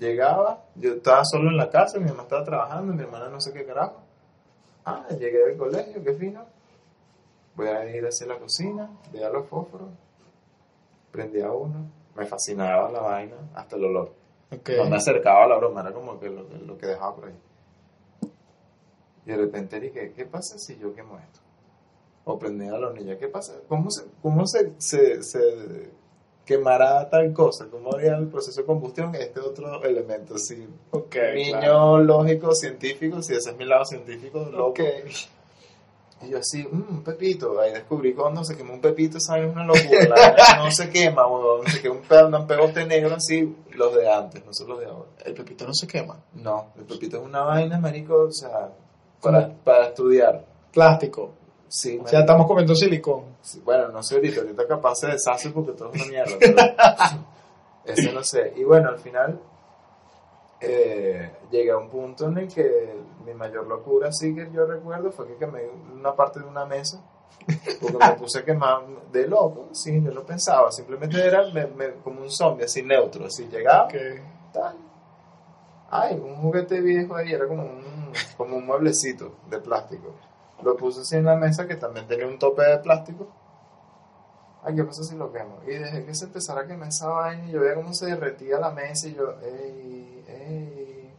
llegaba, yo estaba solo en la casa, mi mamá estaba trabajando, mi hermana no sé qué carajo, ah, llegué del colegio, qué fino, voy a ir hacia la cocina, veía los fósforos, prendía uno, me fascinaba la vaina, hasta el olor. Ok. No me acercaba a la broma, era como que lo, que- lo que dejaba por ahí. Y de repente dije, ¿qué pasa si yo quemo esto? O prendí a la hornilla, ¿qué pasa? ¿Cómo se, cómo se, se, se quemará tal cosa? ¿Cómo haría el proceso de combustión este otro elemento? Si Ok. niño claro. lógico, científico, si ese es mi lado científico, loco. Y yo así, mmm, un pepito. Ahí descubrí cuando se quemó un pepito, ¿sabes? Una locura. La no se quema, huevón. Se quema un, pe- un pegote negro así, los de antes, no son los de ahora. El pepito no se quema. No, el pepito es una vaina, marico, o sea, para, para estudiar. Plástico. Sí, O sea, estamos comiendo silicón. Sí, bueno, no sé ahorita, ahorita capaz se deshace porque todo es una mierda, pero eso no sé. Y bueno, al final eh, llegué a un punto en el que mi mayor locura, sí que yo recuerdo, fue que quemé una parte de una mesa, porque me puse a quemar de loco, sí, yo no pensaba, simplemente era me- me- como un zombie, así neutro, así llegaba, tal. Ay, un juguete viejo ahí, era como un, como un mueblecito de plástico. Lo puse así en la mesa que también tenía un tope de plástico. Ay, ¿qué pasa si lo quemo? Y dejé que se empezara a quemar esa vaina y yo veía cómo se derretía la mesa y yo, ey, ey.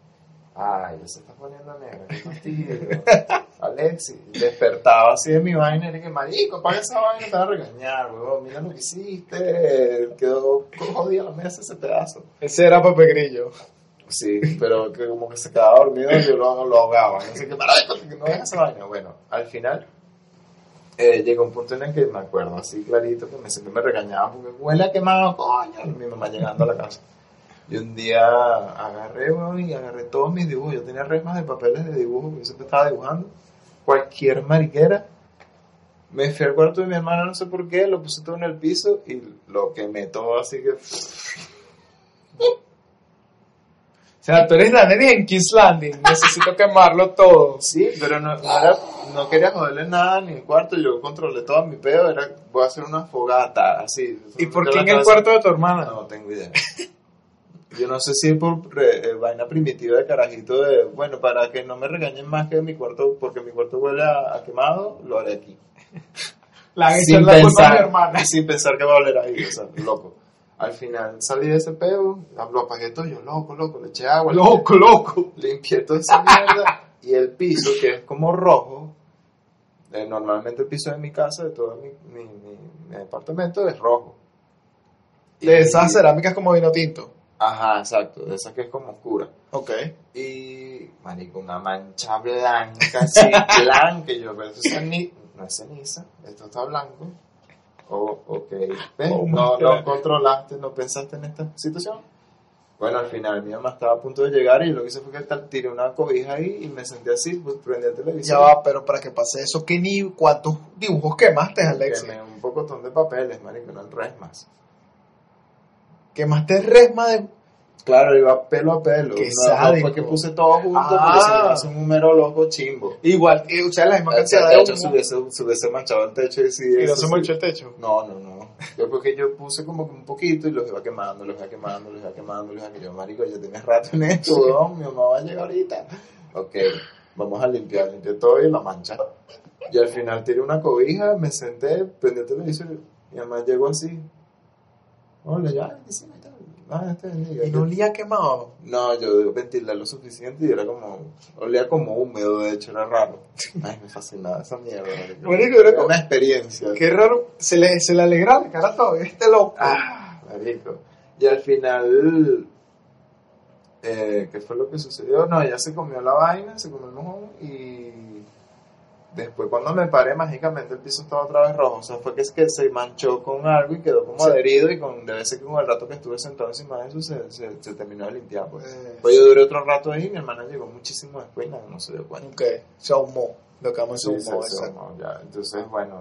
Ay, ya se está poniendo negra, qué fastidio. Alexi, despertaba así de mi vaina y dije, marico, apaga esa vaina, te van a regañar, weón, mira lo que hiciste, quedó jodida la mesa ese pedazo. Ese era Pepe Grillo. Sí, pero que como que se quedaba dormido y yo lo, lo ahogaba. No sé qué, "Marico, que no esa vaina. Bueno, al final eh, llegó un punto en el que me acuerdo así clarito que me siempre me regañaban porque huele a quemado, coño. Mi mamá llegando a la casa. Y un día agarré, weón, y agarré todos mis dibujos. Yo tenía resmas de papeles de dibujo, yo siempre estaba dibujando. Cualquier mariquera. Me fui al cuarto de mi hermana, no sé por qué, lo puse todo en el piso y lo quemé todo así que... O sea, tú eres Daenerys en King's Landing. Necesito quemarlo todo. Sí, pero no, no, era- no quería joderle nada ni el cuarto, yo controlé todo mi pedo, era voy a hacer una fogata, así. ¿Y por qué en el cuarto de tu hermana? No tengo idea. Yo no sé si es por re- eh, vaina primitiva de carajito de, bueno, para que no me regañen más que mi cuarto, porque mi cuarto huele a, a quemado, lo haré aquí. La sin, la culpa a mi pensar, hermana. sin pensar que va a oler ahí, o sea, loco. Al final salí de ese peo, lo apagué todo, yo loco, loco, le eché agua, le Loco, loco. limpié toda esa mierda y el piso que es como rojo eh, normalmente el piso de mi casa de todo mi, mi, mi- mi departamento es rojo De Y- esas cerámicas como vino tinto. ajá exacto de esas que es como oscura Ok. y marico una mancha blanca así blanca y yo pero esto es ceni- no es ceniza esto está blanco oh, ok ¿Ves? Oh my no, no controlaste no pensaste en esta situación bueno, al final mi mamá estaba a punto de llegar y lo que hice fue que tal- tiré una cobija ahí y me senté así, pues prendí el televisor. Ya va, pero para que pase eso, ¿qué ni cuántos dibujos quemaste, Alex? Quemé un pocotón de papeles, marico, no el más. Quemaste resma de. Claro, iba pelo a pelo. Qué no, no sádico. fue que puse todo junto Ah. porque si no hace un número loco chimbo. Igual, y usé la misma El cantidad de techo se hubiese, se hubiese manchado el techo y sí, Y no se sí. manchó el techo. No, no, no. Yo porque yo puse como que un poquito y los iba quemando, los iba quemando, los iba quemando, los iba quemando. Yo, marico, ya tienes rato en esto, mi mamá va a llegar ahorita. Ok, vamos a limpiar, limpié todo y la mancha. Y al final tiré una cobija, me senté, prendí el televisor y mi mamá llegó así. Hola, ya, ¿qué Ah, bendiga. Y no olía quemado. No, yo ventilé lo suficiente y era como, olía como húmedo, de hecho, era raro. Ay, me fascinaba esa mierda. marico. Era Era como- una experiencia. Qué raro. Se le, se le alegra la cara todavía este loco. Ah, marico. Y al final, eh, ¿qué fue lo que sucedió? No, ella se comió la vaina, se comió el mojón y después cuando me paré mágicamente el piso estaba otra vez rojo. O sea, fue que es que se manchó con algo y quedó como Sí. adherido y con, debe ser que con el rato que estuve sentado encima de eso se, se, se terminó de limpiar. Pues. Eh, Pues yo duré otro rato ahí y mi hermana llegó muchísimo después y nada, no se dio cuenta. ok, se ahumó. Lo que vamos Sí, decir ahumó, se- se ahumó, ya. Entonces, bueno,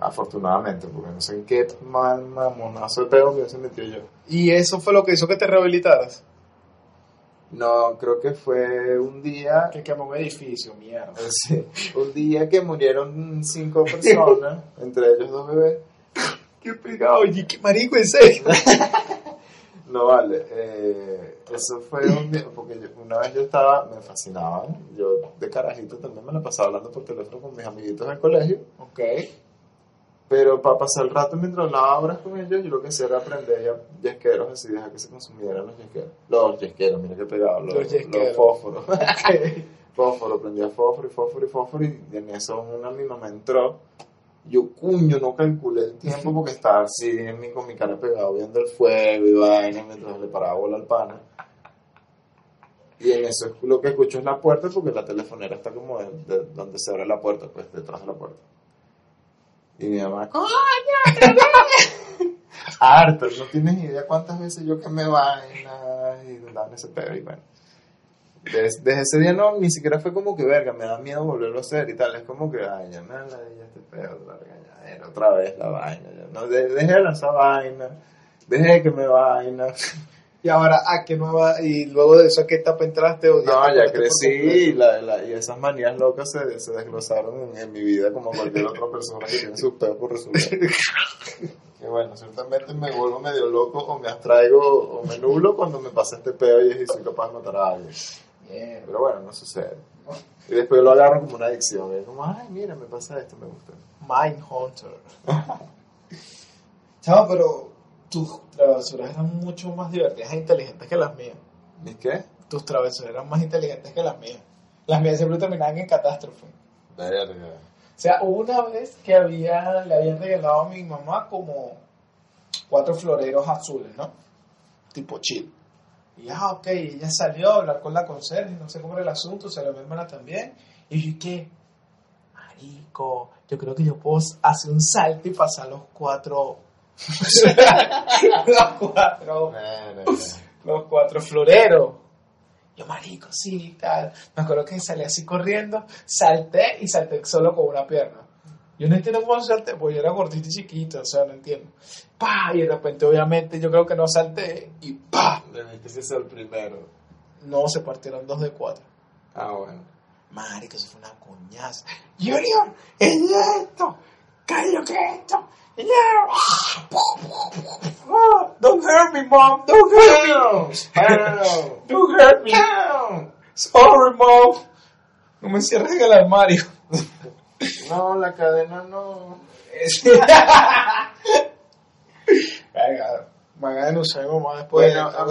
afortunadamente, porque no sé en qué mal mamonazo de pedo que se metió yo. Y eso fue lo que hizo que te rehabilitaras. No, creo que fue un día, Que quemó un edificio, mierda. sí, un día que murieron cinco personas, entre ellos dos bebés. Qué pegado, oye, qué marico, en serio. No vale, eh, eso fue un día, porque yo- una vez yo estaba, me fascinaban, yo de carajito también me la pasaba hablando por teléfono con mis amiguitos del colegio, ok. Pero para pasar el rato mientras hablaba horas con ellos, yo lo que hacía era aprender ya yesqueros, así, dejar que se consumieran los yesqueros. Los yesqueros, mira qué pegado, los, Los los fósforos. Ok. fósforo, prendía fósforo y fósforo y fósforo y en eso una mi mamá entró. Yo, cuño, no calculé el tiempo porque estaba así en mi, con mi cara pegado viendo el fuego y vaina mientras le paraba bola al pana. Y en eso es- lo que escucho es la puerta porque la telefonera está como de, de donde se abre la puerta, pues detrás de la puerta. Y mi mamá, ¡coño! Harto, no tienes idea cuántas veces yo que me vaina y andaba en ese pedo y bueno. Desde, desde ese día no, ni siquiera fue como que verga, me da miedo volverlo a hacer y tal. Es como que, ay, ya me la ya este pedo, otra regañadera, otra vez la vaina. Ya, no, de- dejé de lanzar vaina, dejé que me vaina. Y ahora, ¿a qué nueva? Y luego de eso, ¿a qué etapa entraste? ¿O No, ya crecí y, la, la- y esas manías locas se, se desglosaron en, en mi vida como cualquier otra persona que tiene sus pedos por resolver. Que bueno, ciertamente me vuelvo medio loco o me abstraigo o me nublo cuando me pasa este pedo y soy capaz de matar a alguien. Pero bueno, no sucede. Y después lo agarro como una adicción. Es como, ay, mira, me pasa esto, me gusta. Mindhunter. Chavo, pero tus travesuras eran mucho más divertidas e inteligentes que las mías. ¿Y qué? Tus travesuras eran más inteligentes que las mías. Las mías siempre terminaban en catástrofe. Verga. O sea, hubo una vez que había, le habían regalado a mi mamá como cuatro floreros azules, ¿no? Tipo chill. Y ah, ok, ella salió a hablar con la conserje, no sé cómo era el asunto, salió mi hermana también. Y yo, ¿qué? Marico, yo creo que yo puedo hacer un salto y pasar los cuatro. los cuatro los cuatro floreros. Yo, marico, sí, tal. Me acuerdo que salí así corriendo, salté y salté solo con una pierna. Yo no entiendo cómo salté, porque yo era gordito y chiquito, o sea, no entiendo. Pa, y de repente, obviamente, yo creo que no salté y pa, Le metiste eso el primero. no se partieron dos de cuatro. Ah, bueno. Marico, eso fue una coñaza. Junior, es esto. ¿Qué es lo que es esto? Junior. Ah, Don't hurt me, mom. Don't hurt me. Help! Don't hurt me. Help! Sorry, mom. No me cierres en el armario. No, la cadena no. Venga, me hagan denunciar a mi mamá después. Bueno, a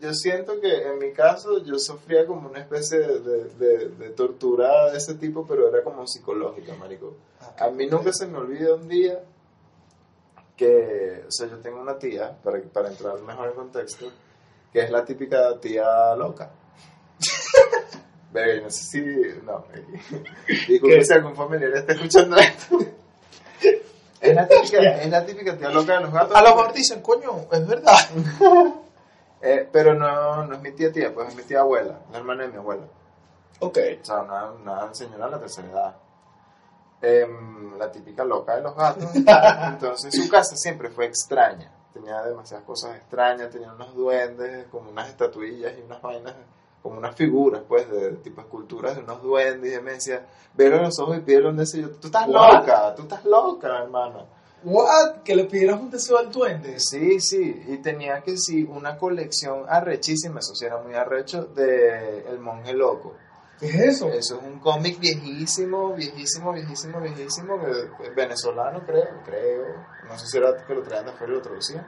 yo siento que en mi caso yo sufría como una especie de, de- de- de tortura de ese tipo, pero era como psicológica, marico. A mí nunca se me olvida un día que, o sea, yo tengo una tía, para, para entrar mejor en contexto, que es la típica tía loca. Verga, no sé si, no, disculpe si algún familiar está escuchando esto. Es la típica, es la típica tía loca de los gatos. A lo mejor dicen, coño, es verdad. Eh, pero no, no es mi tía tía, pues es mi tía abuela, la hermana de mi abuela. Ok. O sea, una, una señora de la tercera edad. Em, la típica loca de los gatos. Entonces su casa siempre fue extraña. Tenía demasiadas cosas extrañas, tenía unos duendes, como unas estatuillas y unas vainas, como unas figuras, pues, de tipo esculturas de unos duendes. Y me decía, verlo en los ojos y un deseo. Y yo, tú estás loca, tú estás loca, hermana. What? Que le pidieras un deseo al duende. Sí, sí, y tenía que sí una colección arrechísima, eso sí era muy arrecho, de El Monje Loco. ¿Qué es eso? Eso es un cómic viejísimo, viejísimo, viejísimo, viejísimo, que- venezolano creo, creo, no sé si era que lo traían de afuera y lo traducían.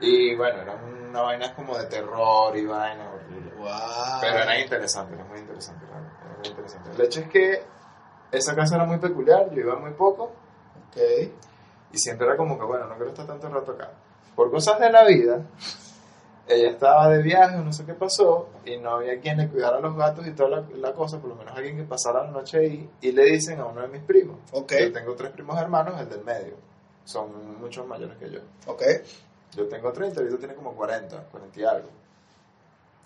Y bueno, era una vaina como de terror y vaina horrible. Wow. Pero era interesante, era muy interesante, era muy interesante. El hecho es que esa casa era muy peculiar, yo iba muy poco, Ok. Y siempre era como que, bueno, no quiero estar tanto rato acá. Por cosas de la vida, ella estaba de viaje, no sé qué pasó, y no había quien le cuidara a los gatos y toda la, la cosa, por lo menos alguien que pasara la noche ahí, y le dicen a uno de mis primos. Yo tengo tres primos hermanos, el del medio. Son muchos mayores que yo. Yo tengo 30, ahorita tiene como 40, 40 y algo.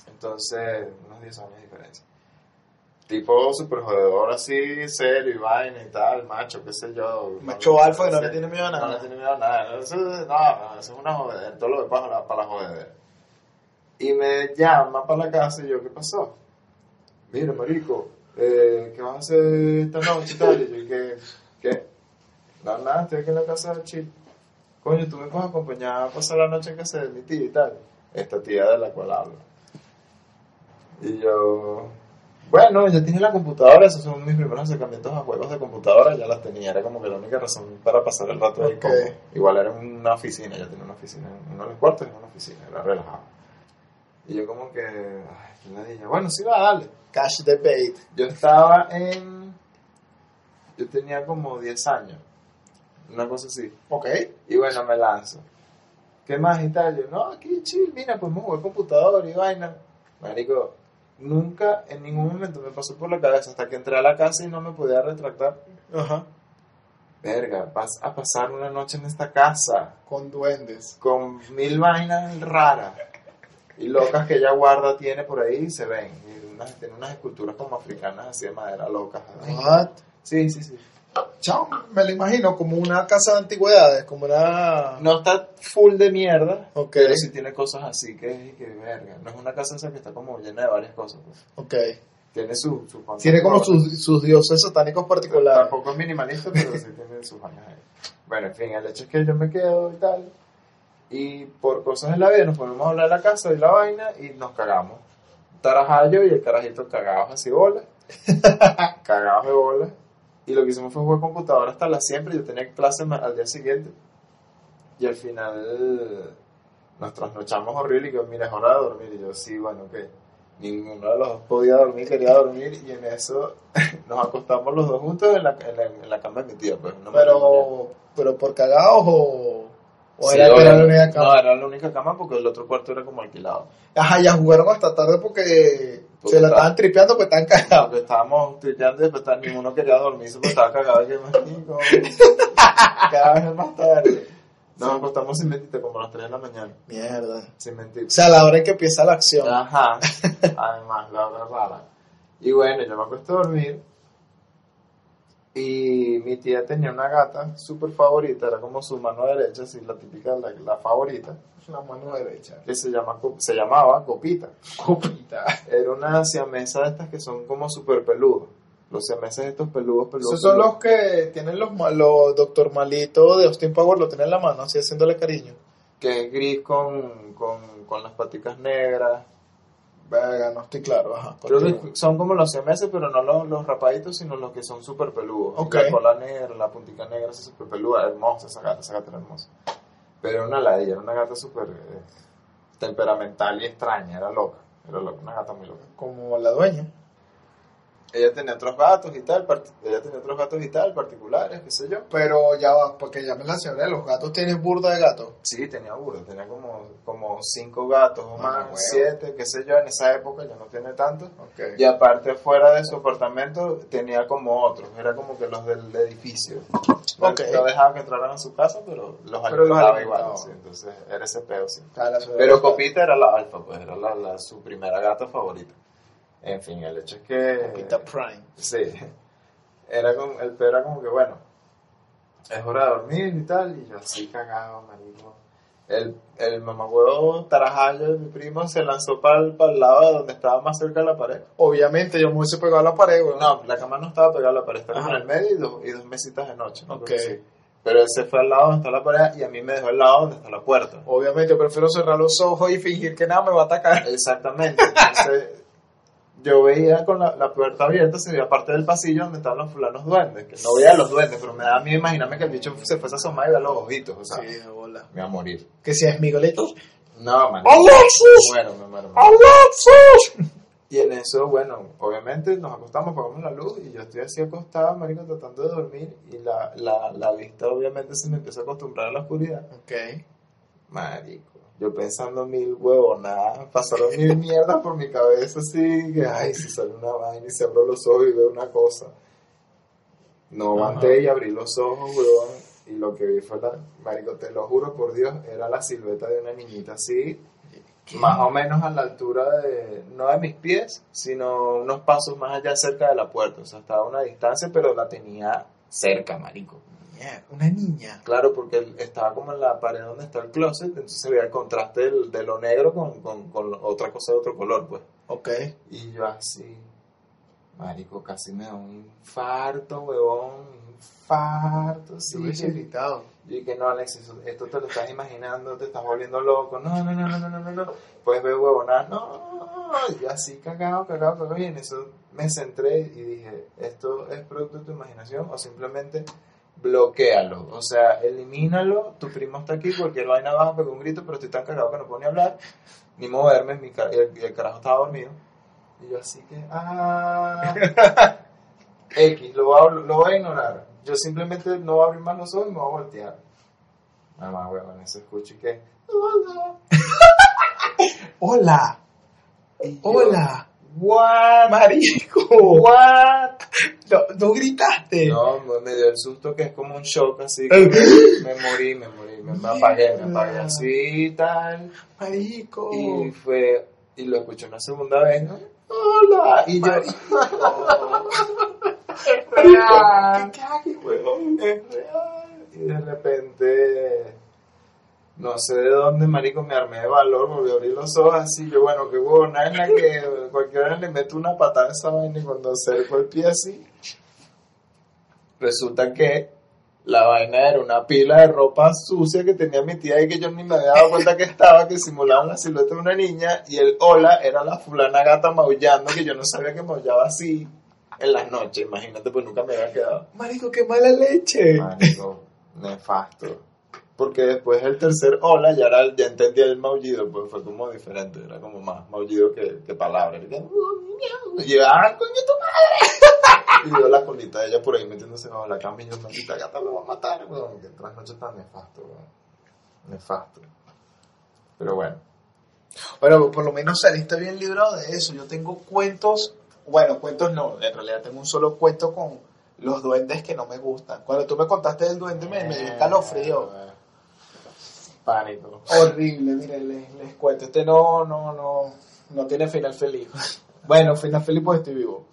Entonces, unos 10 años de diferencia. Tipo super jodedor así, serio y vaina y tal, macho, qué sé yo. Macho alfa que no le tiene miedo a nada. No le tiene miedo a nada. Eso, no, no, eso es una jodedera, todo lo que pasa para la jodedera. Y me llama para la casa y yo, ¿qué pasó? Mira, marico, eh, ¿qué vas a hacer esta noche y tal? Y yo, ¿qué? ¿Qué? No, nada, estoy aquí en la casa de chill. Coño, tú me puedes acompañar a pasar la noche en casa de mi tía y tal. Esta tía de la cual hablo. Y yo, bueno, ya tiene la computadora, esos son mis primeros acercamientos a juegos de computadora, ya las tenía, era como que la única razón para pasar el rato ahí. Ok. como- igual era una oficina, ya tenía una oficina, uno de los cuartos en una oficina, era relajado. Y yo como que, ay, qué ladilla. bueno, sí va, dale. Cash the bait. Yo estaba en, yo tenía como 10 años, una cosa así. Ok. Y bueno, me lanzo. ¿Qué más y tal? Yo, no, aquí chill, mira, podemos jugar computador y vaina. Marico, nunca en ningún momento me pasó por la cabeza hasta que entré a la casa y no me podía retractar. Ajá. Verga, vas a pasar una noche en esta casa Con duendes. con mil vainas raras y locas que ella guarda, tiene por ahí y se ven. Y unas- tiene unas esculturas como africanas así de madera locas. What? Sí, sí, sí. Chao, me lo imagino como una casa de antigüedades, como una... No está full de mierda, Ok. pero sí tiene cosas así que, que verga. No es una casa esa que está como llena de varias cosas. Pues. Ok. Tiene su, su Tiene como sus, sus dioses satánicos particulares. Tampoco es minimalista, pero sí tiene sus vainas ahí. Bueno, en fin, el hecho es que yo me quedo y tal. Y por cosas de la vida nos ponemos a hablar de la casa y la vaina y nos cagamos. Tarajayo y el carajito cagados así bola. cagados de bola. Y lo que hicimos fue jugar computadora hasta las siempre. Yo tenía clase al día siguiente. Y al final nos trasnochamos horrible y yo, mira, es hora de dormir. Y yo, sí, bueno, que ninguno de los dos podía dormir, quería dormir. Y en eso nos acostamos los dos juntos en la, en la, en la cama de mi tía. Pues. Pero, pero por cagados o, o Sí, era que era la única cama. No, era la única cama porque el otro cuarto era como alquilado. Ajá, ya jugaron hasta tarde porque Porque se la estaban tripeando porque están cagados. Porque estábamos tuiteando y después ninguno quería dormirse porque estaba cagado. Y yo, marico, cada vez es más tarde. Nos acostamos sin mentirte como a las 3 de la mañana. Mierda. Sin mentir. O sea, a la hora en que empieza la acción. Ajá. Además, la hora rara. Y bueno, yo me acuesto a dormir. Y mi tía tenía una gata súper favorita, era como su mano derecha, así la típica, la, la favorita, la mano derecha. que se, llama, se llamaba Copita. Copita. Era una siamesa de estas que son como súper peludos. Los siameses estos peludos, peludos. Esos son peludos. los que tienen los malos, Doctor Malito de Austin Power, lo tiene en la mano, así haciéndole cariño. Que es gris con, con, con las paticas negras. Verga, no estoy claro, ajá. Creo que son como los siameses, pero no los, los rapaditos, sino los que son súper peludos. La cola negra, la puntica negra, esa súper peluda. Hermosa esa gata, esa gata era hermosa. Pero era una ladilla, era una gata súper eh, temperamental y extraña, era loca. Era loca, una gata muy loca. Como la dueña. Ella tenía otros gatos y tal, ella tenía otros gatos y tal, particulares, qué sé yo. Pero ya va, porque ya me la señora, los gatos tienen burda de gatos. Sí, tenía burro, tenía como, como cinco gatos o Ah, más, siete, qué sé yo, en esa época ya no tiene tanto. Ok. Y aparte fuera de su apartamento tenía como otros, era como que los del edificio. No, Ok. no dejaba que entraran a su casa, pero los alimentaba igual, sí, entonces era ese peo, sí. Ah, Pero Copita era la alfa, pues era la, la- su primera gata favorita. En fin, el hecho es que... Copita Prime. Sí. Era como, el peor era como que, bueno, es hora de dormir y tal, y yo así cagado, marico. El, el mamagüevo Tarajayo de mi primo se lanzó para el, lado de donde estaba más cerca de la pared. Obviamente yo me hubiese pegado a la pared, güey. No, la cama no estaba pegada a la pared, estaba en el medio y dos, y dos mesitas de noche. ¿no? Ok. Sí. Pero él se fue al lado donde está la pared y a mí me dejó al lado donde está la puerta. Obviamente yo prefiero cerrar los ojos y fingir que nada me va a atacar. Exactamente. Entonces, yo veía con la, la puerta abierta, se veía parte del pasillo donde estaban los fulanos duendes. Que no veía a los duendes, pero me da a mí imaginarme que el bicho se fuese a asomar y ver los ojitos. O sea, hola. me iba a morir. Que si es Miguelito. No, man. ¡Alexis! Muero. me muero. ¡Alexis! Y en eso, bueno, obviamente nos acostamos, apagamos la luz y yo estoy así acostado, marico, tratando de dormir y la, la, la vista obviamente se me empieza a acostumbrar a la oscuridad. Ok. Marico, yo pensando mil huevonadas, pasaron mil mierdas por mi cabeza así, que ay, si sale una vaina y se abro los ojos y veo una cosa. No aguanté y abrí los ojos, huevón, y lo que vi fue la, marico, te lo juro por Dios, era la silueta de una niñita así, más o menos a la altura de, no de mis pies, sino unos pasos más allá cerca de la puerta, o sea, estaba a una distancia, pero la tenía cerca, marico mierda, una niña. Claro, porque estaba como en la pared donde está el closet, entonces se veía el contraste de lo negro con, con, otra cosa de otro color, pues. Ok. Y yo así, marico, casi me da un infarto, huevón, un infarto. Sí. Y que no, Alex, eso, esto te lo estás imaginando, te estás volviendo loco. No, no, no, no, no, no, no. Puedes ver huevonadas, no. Yo así cagado, cagado, cagado. Y en eso me centré y dije, ¿esto es producto de tu imaginación o simplemente bloquealo, o sea, elimínalo, tu primo está aquí, cualquier vaina baja, pegó un grito, pero estoy tan cagado que no puedo ni hablar, ni moverme, mi ca- y el, carajo estaba dormido, y yo así que, ah, X, lo voy, a, lo voy a ignorar. Yo simplemente no voy a abrir más los ojos y me voy a voltear. Mamá, huevón, eso escucho y que. Hola. Hola. Y yo, Hola. What? Marico. What? No, no gritaste. No, me- dio el susto que es como un shock así. Que me morí, me morí, me, me apagué, me apagué así y tal. Marico. Y fue. Y lo escuché una segunda vez, ¿no? Hola. Y yo. Es real. ¿Qué haces, huevón? es real. Y de repente, no sé de dónde, marico, me armé de valor, volví a abrir los ojos así, yo, bueno, qué huevona es la que cualquiera le mete una patada a esa vaina y cuando acerco el pie así, resulta que la vaina era una pila de ropa sucia que tenía mi tía y que yo ni me había dado cuenta que estaba, que simulaba la silueta de una niña, y el hola era la fulana gata maullando, que yo no sabía que maullaba así en las noches, imagínate, pues nunca me había quedado. Marico, qué mala leche. Marico, nefasto. Porque después el tercer hola ya, era, ya entendía el maullido, pues fue como diferente, era como más maullido que, que palabra. Y yo, ¡ah, coño tu madre! Y veo la colita de ella por ahí metiéndose bajo la cama y yo, maldita gata, lo va a matar, weón. Que trasnoche tan nefasto, weón. Nefasto. Pero bueno. Bueno, por lo menos saliste bien librado de eso. Yo tengo cuentos, bueno, cuentos no, en realidad tengo un solo cuento con los duendes que no me gustan. Cuando tú me contaste del duende me, me dio un calofrío. Pánico. Horrible, miren, les, les cuento. Este no, no, no, no tiene final feliz. Bueno, final feliz porque estoy vivo.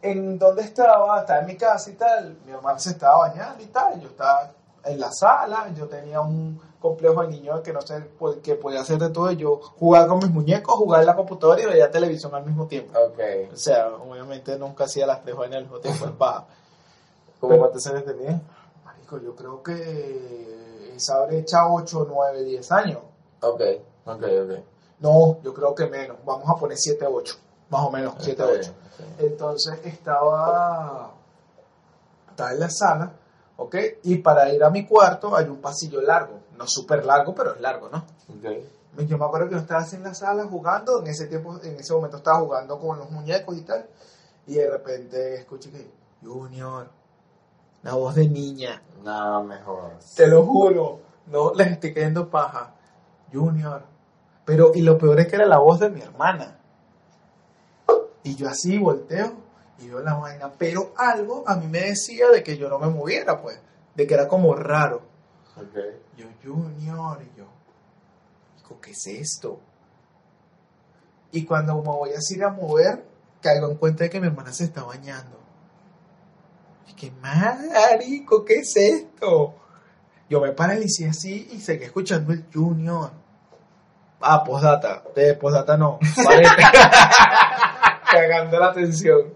en donde estaba, estaba en mi casa y tal, mi mamá se estaba bañando y tal, yo estaba en la sala, yo tenía un complejo de niño que no sé que podía hacer de todo, yo jugaba con mis muñecos, jugaba en la computadora y veía televisión al mismo tiempo. Ok. O sea, obviamente nunca hacía las tres vainas al mismo tiempo, es. ¿Cómo cuántos años tenías? Marico, yo creo que esa brecha 8, 9, 10 años. Ok, ok, ok. No, yo creo que menos. Vamos a poner 7, 8. Más o menos, 7, Está 8. bien, está bien. Entonces estaba, estaba en la sala, ¿ok? Y para ir a mi cuarto hay un pasillo largo. No súper largo, pero es largo, ¿no? Ok. Yo me acuerdo que yo estaba así en la sala jugando. En ese tiempo, en ese momento estaba jugando con los muñecos y tal. Y de repente escuché que, Junior, la voz de niña. No, mejor. Te lo juro, no les estoy cayendo paja. Junior. Pero, y lo peor es que era la voz de mi hermana. Y yo así volteo y veo la vaina. Pero algo a mí me decía de que yo no me moviera, pues. De que era como raro. Yo, Junior, y yo, digo, ¿qué es esto? Y cuando me voy a ir a mover, caigo en cuenta de que mi hermana se está bañando. Y que, marico, ¿qué es esto? Yo me paralicé así y seguí escuchando el Junior. Ah, postdata. De postdata no. Paréntesis. Cagando la atención.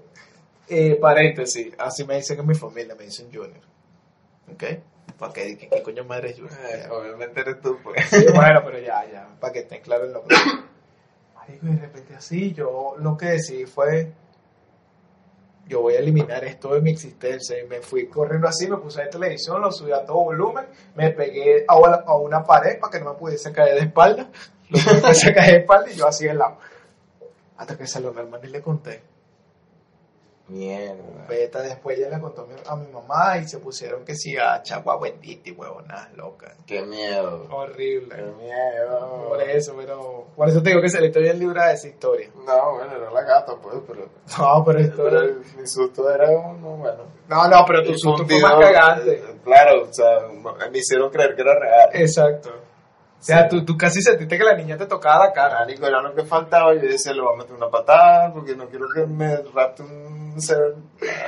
Eh, paréntesis. Así me dicen en mi familia, me dicen Junior. ¿Ok? ¿Para qué? ¿Qué, qué coño madre es Junior? Eh, obviamente eres tú, pues. Sí, bueno, pero ya, ya, para que estén claros el nombre. Marico, y de repente así, yo lo que decidí fue, yo voy a eliminar esto de mi existencia. Y me fui corriendo así, me puse a televisión, lo subí a todo volumen, me pegué a una, pared para que no me pudiese caer de espalda. Lo que me caer de espalda y yo así de lado. Hasta que salió mi hermano y le conté. Mierda. Beta después ya le contó a mi, mamá y se pusieron que sí a chagua bendita y huevonas locas. Qué miedo. Horrible. Qué miedo. Por eso, pero. Por eso te digo que se le estoy el libro de esa historia. No, bueno, era la gata, pues, pero. No, pero esto. Pero el- mi susto era uno, bueno. No, no, pero tu susto fue más cagante. eh, Claro, o sea, me hicieron creer que era real. Exacto. O sea, tú, tú casi sentiste que la niña te tocaba la cara. Marico, era lo que faltaba. Yo decía, le voy a meter una patada porque no quiero que me rapte un ser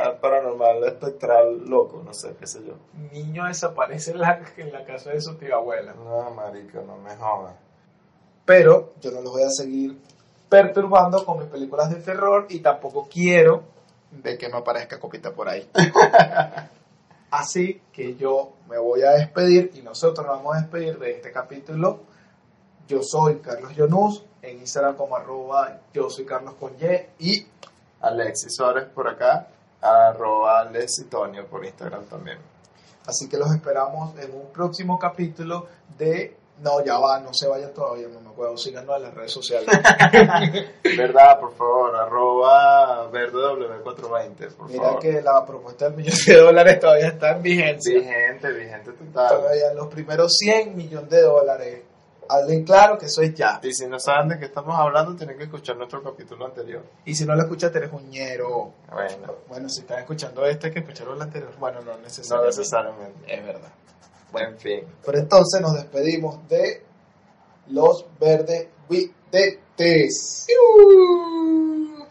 ah, paranormal, espectral, loco, no sé, qué sé yo. Niño desaparece en la, en la casa de su tía abuela. No, marico, no me jodas. Pero yo no los voy a seguir perturbando con mis películas de terror y tampoco quiero de que me aparezca copita por ahí. Así que yo me voy a despedir y nosotros nos vamos a despedir de este capítulo. Yo soy Carlos Yonus, en Instagram como arroba yo soy Carlos con Y y Alexis Suárez por acá, arroba Lesitonio por Instagram también. así que los esperamos en un próximo capítulo de... No, ya va, no se vayan todavía, no me acuerdo, síganos en las redes sociales. ¿Verdad? Por favor, arroba verdew420, por Mira favor. que la propuesta del millón de dólares todavía está en vigencia. Vigente, vigente total. Todavía los primeros 100 millones de dólares. Hablen claro que soy ya. Y si no saben de qué estamos hablando, tienen que escuchar nuestro capítulo anterior. Y si no lo escuchas, eres un ñero. Bueno, Bueno, si están escuchando este, que escucharon el anterior. Bueno, no no necesariamente. necesariamente. Es verdad. En fin. Pero entonces nos despedimos de los verdes Widetes.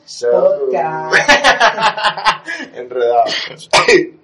Chao. Podcast. Enredado.